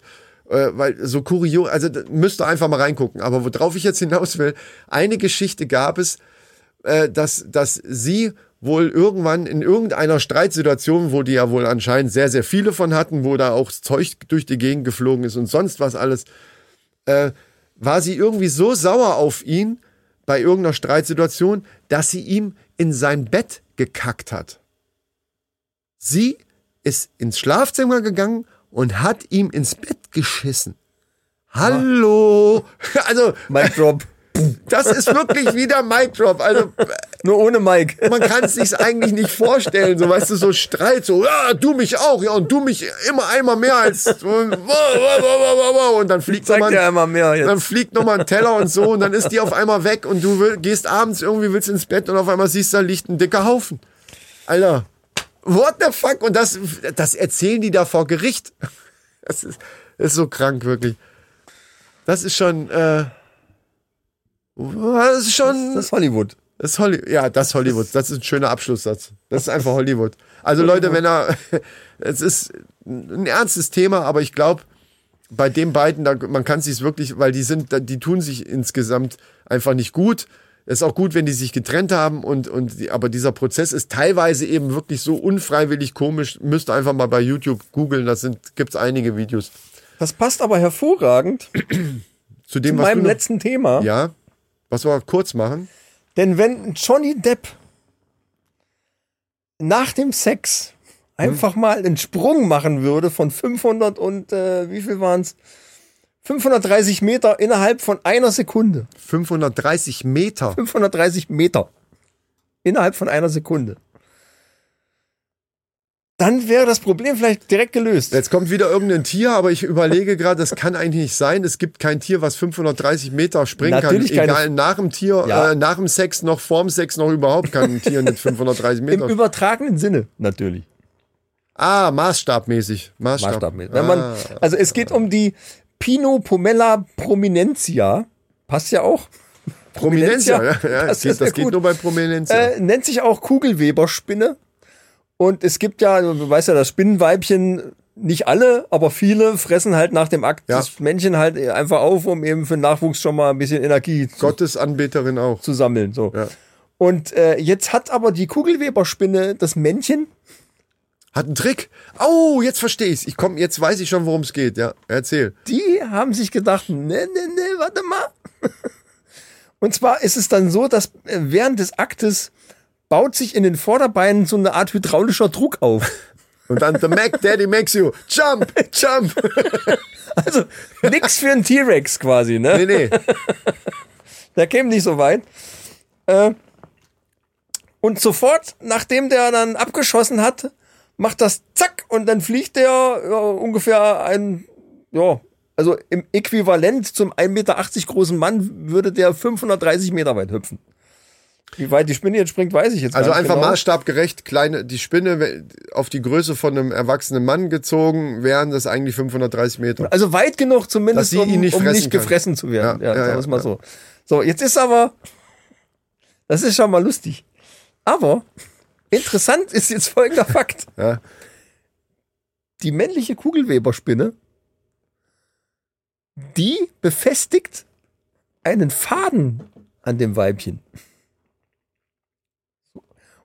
Äh, weil so kurios, also müsst ihr einfach mal reingucken. Aber worauf ich jetzt hinaus will, eine Geschichte gab es, äh, dass, dass sie wohl irgendwann in irgendeiner Streitsituation, wo die ja wohl anscheinend sehr, sehr viele von hatten, wo da auch Zeug durch die Gegend geflogen ist und sonst was alles, äh, war sie irgendwie so sauer auf ihn bei irgendeiner Streitsituation, dass sie ihm in sein Bett gekackt hat. Sie ist ins Schlafzimmer gegangen und hat ihm ins Bett geschissen. Hallo. Also, Mic Drop. Das ist wirklich wieder Mic Drop. Also, Nur ohne Mike. man kann es sich eigentlich nicht vorstellen. So, weißt du, so Streit, so, ja, du mich auch, ja, und du mich immer einmal mehr als, und, dann fliegt nochmal jetzt. dann fliegt nochmal ein Teller und so und dann ist die auf einmal weg und du will, gehst abends irgendwie, willst ins Bett und auf einmal siehst du, da liegt ein dicker Haufen. Alter, what the fuck? Und das, das erzählen die da vor Gericht. Das ist, das ist so krank, wirklich. Das ist schon, äh, das ist schon, Das ist Hollywood. das ist Holly ja, das ist Hollywood. Das ist ein schöner Abschlusssatz. Das ist einfach Hollywood. Also Leute, wenn er, es ist ein ernstes Thema, aber ich glaube, bei den beiden, da, man kann sich wirklich, weil die sind, die tun sich insgesamt einfach nicht gut. Es ist auch gut, wenn die sich getrennt haben und, und aber dieser Prozess ist teilweise eben wirklich so unfreiwillig komisch. Müsst einfach mal bei YouTube googeln, da sind, gibt's einige Videos. Das passt aber hervorragend Zu dem, zu was meinem letzten Thema. Ja, was wir kurz machen. Denn wenn Johnny Depp nach dem Sex einfach mal einen Sprung machen würde von 500 und äh, wie viel waren es? 530 Meter innerhalb von einer Sekunde. 530 Meter. 530 Meter innerhalb von einer Sekunde. Dann wäre das Problem vielleicht direkt gelöst. Jetzt kommt wieder irgendein Tier, aber ich überlege gerade, das kann eigentlich nicht sein. Es gibt kein Tier, was 530 Meter springen Natürlich kann. Egal, nach dem Tier, Ja. äh, nach dem Sex, noch vorm Sex, noch überhaupt kann ein Tier nicht 530 Im Meter. übertragenen Sinne natürlich. Ah, maßstabmäßig. Maßstab. Maßstabmäßig. Wenn man, also es geht um die Pinopomella prominentia. Passt ja auch. Prominentia, ja. Prominentia, ja das das geht, das geht nur bei Prominentia. Äh, nennt sich auch Kugelweberspinne. Und es gibt ja, du weißt ja, das Spinnenweibchen, nicht alle, aber viele fressen halt nach dem Akt Ja. das Männchen halt einfach auf, um eben für den Nachwuchs schon mal ein bisschen Energie zu, Gottes Anbeterin auch. zu sammeln. So. Ja. Und äh, jetzt hat aber die Kugelweberspinne das Männchen Hat einen Trick. Oh, jetzt verstehe ich's. Ich komm, jetzt weiß ich schon, worum es geht. Ja, erzähl. die haben sich gedacht, ne, ne, ne, warte mal. Und zwar ist es dann so, dass äh, während des Aktes baut sich in den Vorderbeinen so eine Art hydraulischer Druck auf. Und dann The Mac Daddy makes you jump, jump. Also nix für einen T-Rex quasi, ne? Nee, nee. Der käme nicht so weit. Äh, und sofort, nachdem der dann abgeschossen hat, macht das zack und dann fliegt der ja, ungefähr ein, ja, also im Äquivalent zum 1,80 Meter großen Mann würde der 530 Meter weit hüpfen. Wie weit die Spinne jetzt springt, weiß ich jetzt Also gar nicht einfach genau. maßstabgerecht, kleine, die Spinne auf die Größe von einem erwachsenen Mann gezogen, wären das eigentlich 530 Meter. Also weit genug zumindest, um, nicht um nicht gefressen zu werden. Ja, Ja, ja, sagen ja, wir's mal ja. so. So, jetzt ist aber, das ist schon mal lustig. Aber interessant ist jetzt folgender Fakt. Ja. Die männliche Kugelweberspinne, die befestigt einen Faden an dem Weibchen.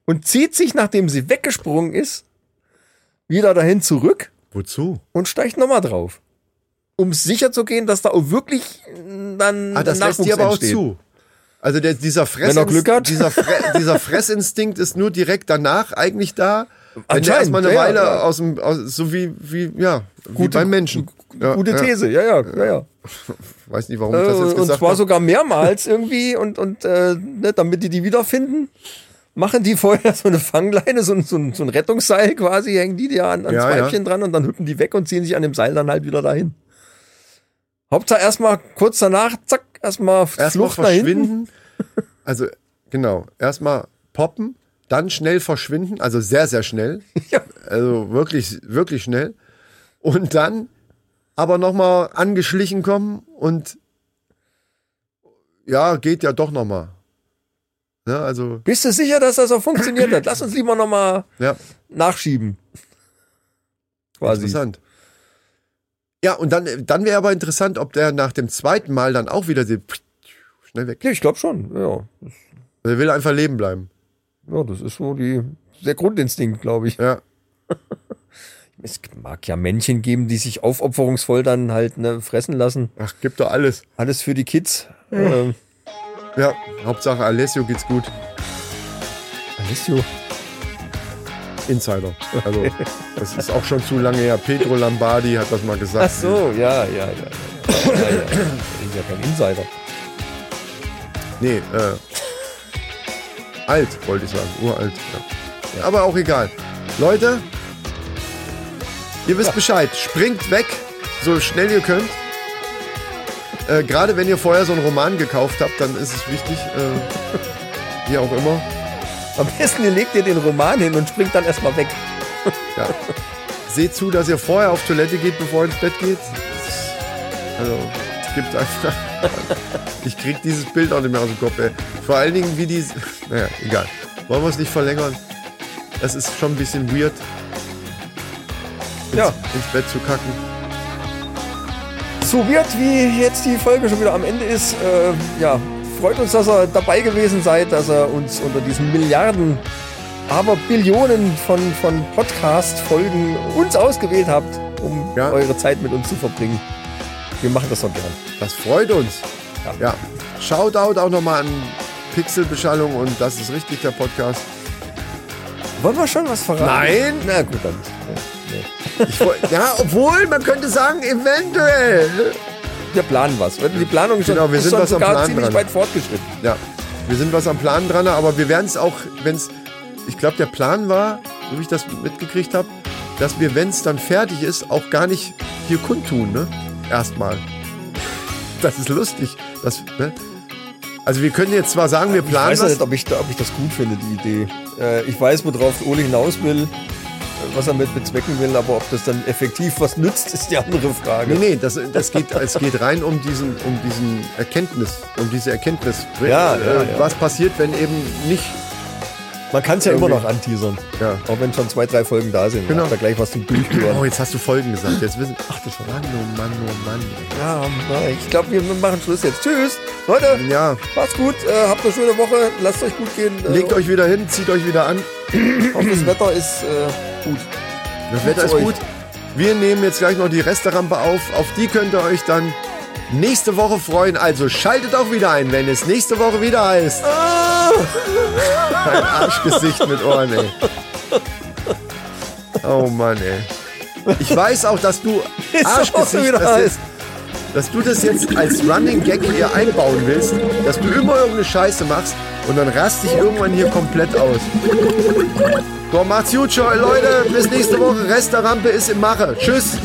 Und zieht sich, nachdem sie weggesprungen ist, wieder dahin zurück Wozu? und steigt nochmal drauf. Um sicher zu gehen, dass da auch wirklich äh, dann Ah, das ein lässt Nachwuchs aber auch entsteht. zu. Also der, dieser, Fress Wenn er Glück hat. dieser, Fre dieser Fressinstinkt ist nur direkt danach eigentlich da. Wenn der erstmal eine ja, Weile ja. aus dem, aus, so wie, wie, ja, wie Gute- beim Menschen. Ja, Gute. These, ja, ja, ja, ja. Weiß nicht, warum ich das Äh, jetzt und gesagt zwar habe. sogar mehrmals irgendwie und, und äh, ne, damit die die wiederfinden, machen die vorher so eine Fangleine, so, ein- so, ein- so ein Rettungsseil quasi, hängen die da an, ans Ja, ja. Weibchen dran und dann hüpfen die weg und ziehen sich an dem Seil dann halt wieder dahin. Hauptsache erstmal kurz danach, zack, erstmal Erstmal Flucht hinten. verschwinden. Also, genau. Erstmal poppen, dann schnell verschwinden, also sehr, sehr schnell. Ja. Also wirklich, wirklich schnell. Und dann aber nochmal angeschlichen kommen und ja, geht ja doch nochmal. Ja, also, Bist du sicher, dass das auch funktioniert hat? Lass uns lieber nochmal ja, nachschieben. Quasi. interessant. Ja, und dann, dann wäre aber interessant, ob der nach dem zweiten Mal dann auch wieder schnell weg. Ja, ich glaube schon. Ja. Er will einfach leben bleiben. ja, das ist so die, der Grundinstinkt, glaube ich. Ja. Es mag ja Männchen geben, die sich aufopferungsvoll dann halt ne, fressen lassen. Ach, gibt doch alles. Alles für die Kids. Ähm, Ja, Hauptsache Alessio geht's gut. Alessio. Insider. Also, das ist auch schon zu lange her. Pedro Lombardi hat das mal gesagt. Ach so, ja, ja, ja. ja. ja, ja. Das ist ja kein Insider. Nee, äh, alt, wollte ich sagen. Uralt. Ja. Aber auch egal. Leute, ihr wisst Bescheid. Springt weg, so schnell ihr könnt. Äh, Gerade wenn ihr vorher so einen Roman gekauft habt, dann ist es wichtig, äh, wie auch immer. Am besten ihr legt ihr den Roman hin und springt dann erstmal weg. Ja. Seht zu, dass ihr vorher auf Toilette geht, bevor ihr ins Bett geht. Also, es gibt einfach. Ich krieg dieses Bild auch nicht mehr aus dem Kopf, ey. Vor allen Dingen, wie die. Naja, egal. Wollen wir es nicht verlängern? Es ist schon ein bisschen weird, ins, Ja. ins Bett zu kacken. So wird, wie jetzt die Folge schon wieder am Ende ist. Äh, ja, freut uns, dass ihr dabei gewesen seid, dass ihr uns unter diesen Milliarden, aber Billionen von, von Podcast-Folgen uns ausgewählt habt, um Ja. eure Zeit mit uns zu verbringen. Wir machen das doch gern. Das freut uns. Ja. Shoutout auch nochmal an Pixelbeschallung und das ist richtig der Podcast. Wollen wir schon was verraten? Nein. Na gut, dann. Ja, Ich, woll- ja, obwohl, man könnte sagen, eventuell. Wir planen was. Die Planung ist schon, Genau, wir ist sind schon was am sogar Plan ziemlich dran. weit fortgeschritten. Ja, wir sind was am Plan dran, aber wir werden es auch, wenn es, ich glaube, der Plan war, so wie ich das mitgekriegt habe, dass wir, wenn es dann fertig ist, auch gar nicht hier kundtun, ne? Erstmal. Das ist lustig. Das, ne? Also wir können jetzt zwar sagen, wir Ich planen weiß ja was. nicht, ob ich, ob ich das gut finde, die Idee. Äh, ich weiß, worauf Ole hinaus will, was er mit bezwecken will, aber ob das dann effektiv was nützt, ist die andere Frage. Nee, nee, das, das geht, es geht rein um diesen, um diesen Erkenntnis, um diese Erkenntnis. Ja, äh, ja, ja. Was passiert, wenn eben nicht. Man kann es ja immer noch anteasern. Ja. Auch wenn schon zwei, drei Folgen da sind. Genau. Ihr gleich was zum Oh, Durchhören. jetzt hast du Folgen gesagt. Jetzt wissen. Ach, das war Mann, oh Mann, oh Mann. Ja, na, ich glaube, wir machen Schluss jetzt. Tschüss. Leute, Ja, macht's gut. Äh, habt eine schöne Woche. Lasst euch gut gehen. Äh, legt euch wieder hin, zieht euch wieder an. hoffe, das Wetter ist äh, gut. Das Wetter ist euch. gut. Wir nehmen jetzt gleich noch die Resterampe auf. Auf die könnt ihr euch dann nächste Woche freuen. Also schaltet auch wieder ein, wenn es nächste Woche wieder heißt. Ein Arschgesicht mit Ohren, ey. Oh Mann, ey. Ich weiß auch, dass du Arschgesicht, dass, heißt. dass du das jetzt als Running Gag hier einbauen willst, dass du immer irgendeine Scheiße machst und dann rast dich irgendwann hier komplett aus. So, macht's gut, Leute. Bis nächste Woche. Rest der Rampe ist im Mache. Tschüss.